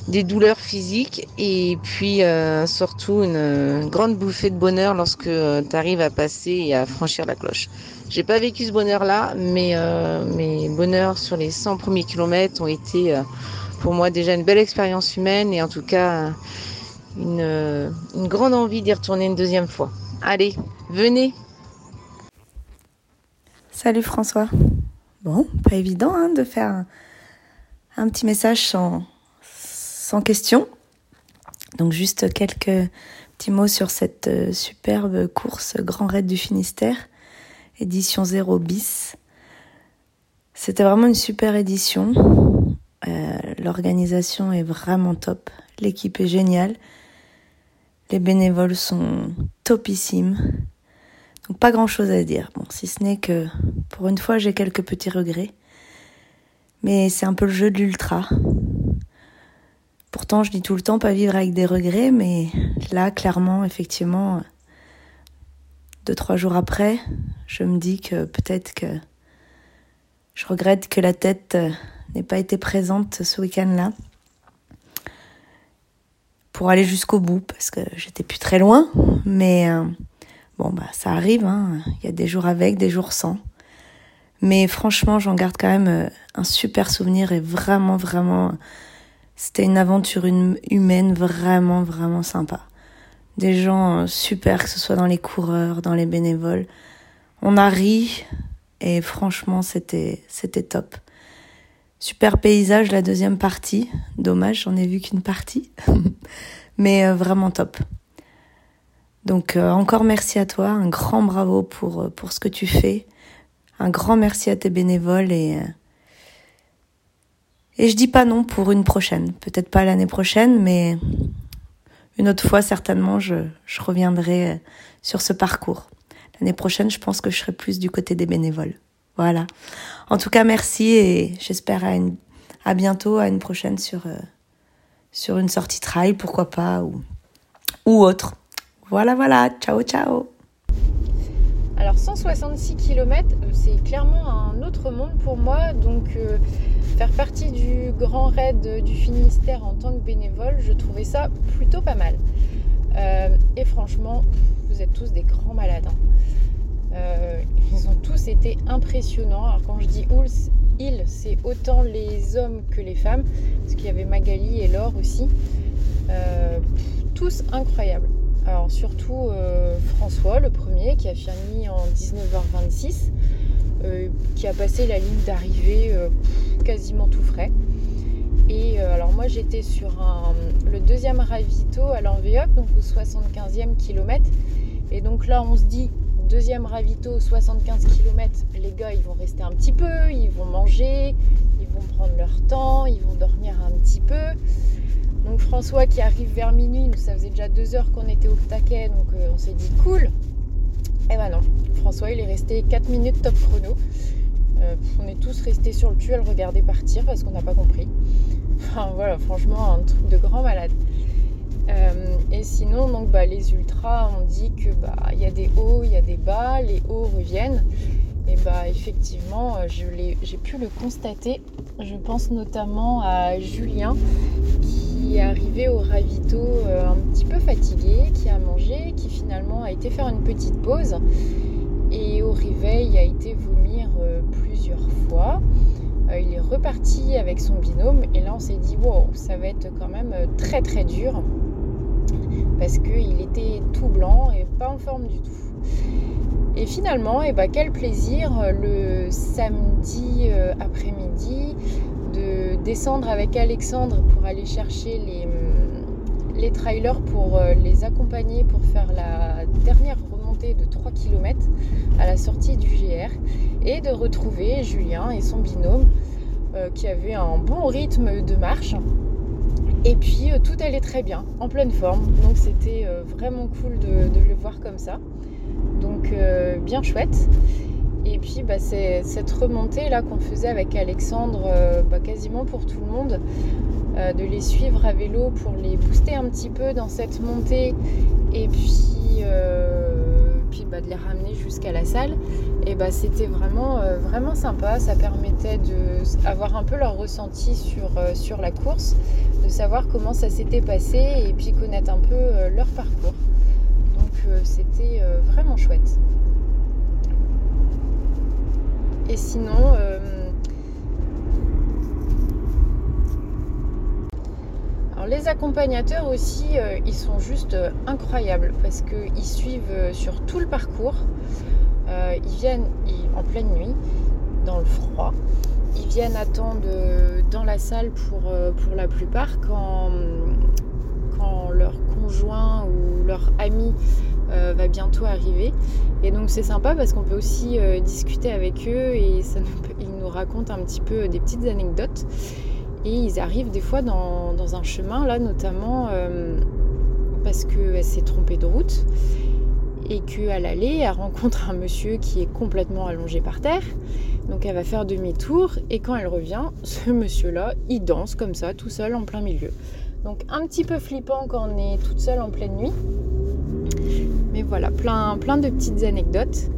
Speaker 5: des douleurs physiques et puis euh, surtout une, grande bouffée de bonheur lorsque euh, tu arrives à passer et à franchir la cloche. J'ai pas vécu ce bonheur-là, mais euh, mes bonheurs sur les 100 premiers kilomètres ont été pour moi déjà une belle expérience humaine et en tout cas une, une grande envie d'y retourner une deuxième fois. Allez, venez
Speaker 6: Salut François. Bon, pas évident hein, de faire un, un petit message sans, sans question. Donc juste quelques petits mots sur cette euh, superbe course Grand Raid du Finistère, édition 0 bis. C'était vraiment une super édition. Euh, l'organisation est vraiment top. L'équipe est géniale. Les bénévoles sont topissimes. Donc pas grand chose à dire. Bon, si ce n'est que pour une fois j'ai quelques petits regrets. Mais c'est un peu le jeu de l'ultra. Pourtant, je dis tout le temps pas vivre avec des regrets, mais là, clairement, effectivement, deux, trois jours après, je me dis que peut-être que je regrette que la tête euh, n'ait pas été présente ce week-end-là pour aller jusqu'au bout, parce que j'étais plus très loin, mais euh, bon, bah, ça arrive, hein. il y a des jours avec, des jours sans. Mais franchement, j'en garde quand même euh, un super souvenir et vraiment, vraiment c'était une aventure humaine vraiment, vraiment sympa. Des gens euh, super, que ce soit dans les coureurs, dans les bénévoles. On a ri et franchement, c'était, c'était top. Super paysage, la deuxième partie. Dommage, j'en ai vu qu'une partie. Mais euh, vraiment top. Donc euh, encore merci à toi, un grand bravo pour, pour ce que tu fais. un grand merci à tes bénévoles et et je dis pas non pour une prochaine. Peut-être pas l'année prochaine, mais une autre fois certainement je, reviendrai euh, sur ce parcours. L'année prochaine, je pense que je serai plus du côté des bénévoles. Voilà. En tout cas, merci et j'espère à, bientôt, à une prochaine sur, euh, sur une sortie trail, pourquoi pas, ou, ou autre. Voilà, voilà. Ciao, ciao.
Speaker 7: Alors 166 km, c'est clairement un autre monde pour moi. Donc euh, faire partie du grand raid du Finistère en tant que bénévole, je trouvais ça plutôt pas mal. Euh, et franchement, vous êtes tous des grands malades. Hein. Euh, ils ont tous été impressionnants. Alors quand je dis ils, c'est autant les hommes que les femmes, parce qu'il y avait Magali et Laure aussi. tous incroyables. Surtout euh, François, le premier, qui a fini en 19h26, euh, qui a passé la ligne d'arrivée euh, quasiment tout frais. Et alors moi j'étais sur le deuxième ravito à l'Envéoc, donc au 75e kilomètre. Et donc là on se dit, deuxième ravito, 75 km, les gars ils vont rester un petit peu, ils vont manger, ils vont prendre leur temps, ils vont dormir un petit peu. Donc François qui arrive vers minuit, nous ça faisait déjà deux heures qu'on était au taquet, donc euh, on s'est dit cool. Et ben non, François il est resté 4 minutes top chrono. Euh, on est tous restés sur le cul à le regarder partir parce qu'on n'a pas compris. Enfin voilà, franchement un truc de grand malade. Euh, et sinon, donc, bah, les ultras, on dit que bah il y a des hauts, il y a des bas, les hauts reviennent. Et bah effectivement, j'ai pu le constater. Je pense notamment à Julien qui est arrivé au ravito euh, un petit peu fatigué, qui a mangé, qui finalement a été faire une petite pause et au réveil a été vomir euh, plusieurs fois. Euh, il est reparti avec son binôme et là on s'est dit wow ça va être quand même très très dur parce qu'il était tout blanc et pas en forme du tout. Et finalement, eh ben, quel plaisir le samedi après-midi de descendre avec Alexandre pour aller chercher les, les trailers pour euh, les accompagner pour faire la dernière remontée de 3 km à la sortie du GR et de retrouver Julien et son binôme euh, qui avaient un bon rythme de marche. Et puis euh, tout allait très bien, en pleine forme. Donc c'était vraiment cool de, le voir comme ça. Donc bien chouette. Et puis bah, cette remontée là qu'on faisait avec Alexandre euh, bah, quasiment pour tout le monde, euh, de les suivre à vélo pour les booster un petit peu dans cette montée et puis, euh, puis bah, de les ramener jusqu'à la salle. Et bah, c'était vraiment, vraiment sympa, ça permettait d'avoir un peu leur ressenti sur, sur la course, de savoir comment ça s'était passé et puis connaître un peu leur parcours. Donc c'était vraiment chouette. Et sinon, euh, alors les accompagnateurs aussi, euh, ils sont juste euh, incroyables parce qu'ils suivent sur tout le parcours. ils viennent en pleine nuit, dans le froid. Ils viennent attendre dans la salle pour, la plupart quand, leur conjoint ou leur ami euh, va bientôt arriver. Et donc c'est sympa parce qu'on peut aussi euh, discuter avec eux et ils nous racontent un petit peu des petites anecdotes. Et ils arrivent des fois dans, un chemin, là notamment euh, parce qu'elle s'est trompée de route et qu'à l'aller, elle rencontre un monsieur qui est complètement allongé par terre. Donc elle va faire demi-tour et quand elle revient, ce monsieur-là, il danse comme ça, tout seul en plein milieu. Donc un petit peu flippant quand on est toute seule en pleine nuit. Mais voilà, plein, plein de petites anecdotes.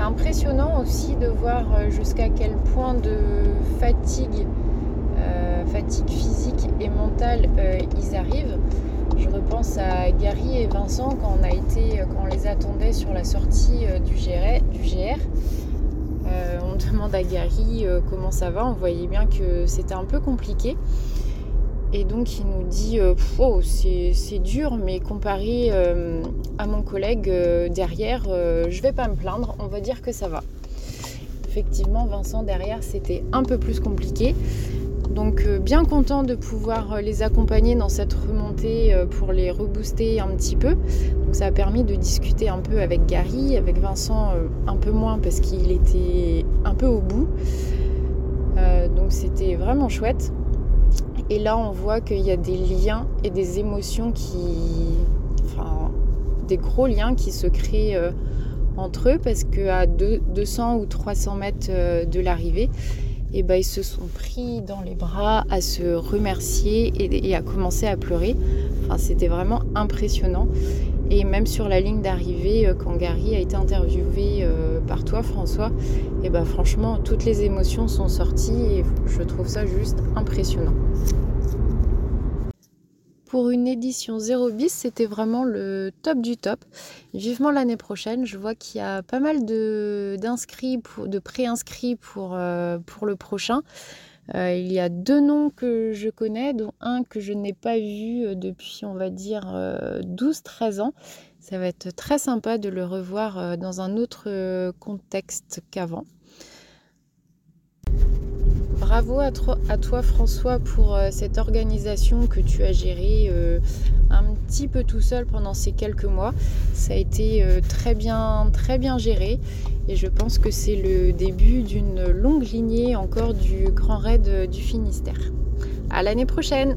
Speaker 7: C'est impressionnant aussi de voir euh, jusqu'à quel point de fatigue, euh, fatigue physique et mentale euh, ils arrivent. Je repense à Gary et Vincent quand on a été, quand on les attendait sur la sortie du GR. Du GR. on demande à Gary comment ça va. On voyait bien que c'était un peu compliqué. Et donc il nous dit euh, oh, c'est dur, mais comparé euh, à mon collègue euh, derrière, je vais pas me plaindre, on va dire que ça va. Effectivement, Vincent derrière, c'était un peu plus compliqué. Donc bien content de pouvoir les accompagner dans cette remontée pour les rebooster un petit peu. Donc ça a permis de discuter un peu avec Gary, avec Vincent un peu moins parce qu'il était un peu au bout. donc c'était vraiment chouette. Et là, on voit qu'il y a des liens et des émotions qui. Enfin, des gros liens qui se créent euh, entre eux parce qu'à 200 ou 300 mètres euh, de l'arrivée, et eh ben, ils se sont pris dans les bras à se remercier et, à commencer à pleurer. C'était vraiment impressionnant. Et même sur la ligne d'arrivée, euh, quand Gary a été interviewé par toi, François, et eh ben, franchement, toutes les émotions sont sorties et je trouve ça juste impressionnant. Pour une édition 0 bis, c'était vraiment le top du top. Vivement l'année prochaine, je vois qu'il y a pas mal d'inscrits, de pré-inscrits pour, euh, pour le prochain. Euh, il y a deux noms que je connais, dont un que je n'ai pas vu euh, depuis, on va dire, 12-13 ans. Ça va être très sympa de le revoir dans un autre contexte qu'avant. Bravo à, toi François pour euh, cette organisation que tu as gérée euh, un petit peu tout seul pendant ces quelques mois. Ça a été euh, très bien, très bien géré et je pense que c'est le début d'une longue lignée encore du Grand Raid du Finistère. À l'année prochaine!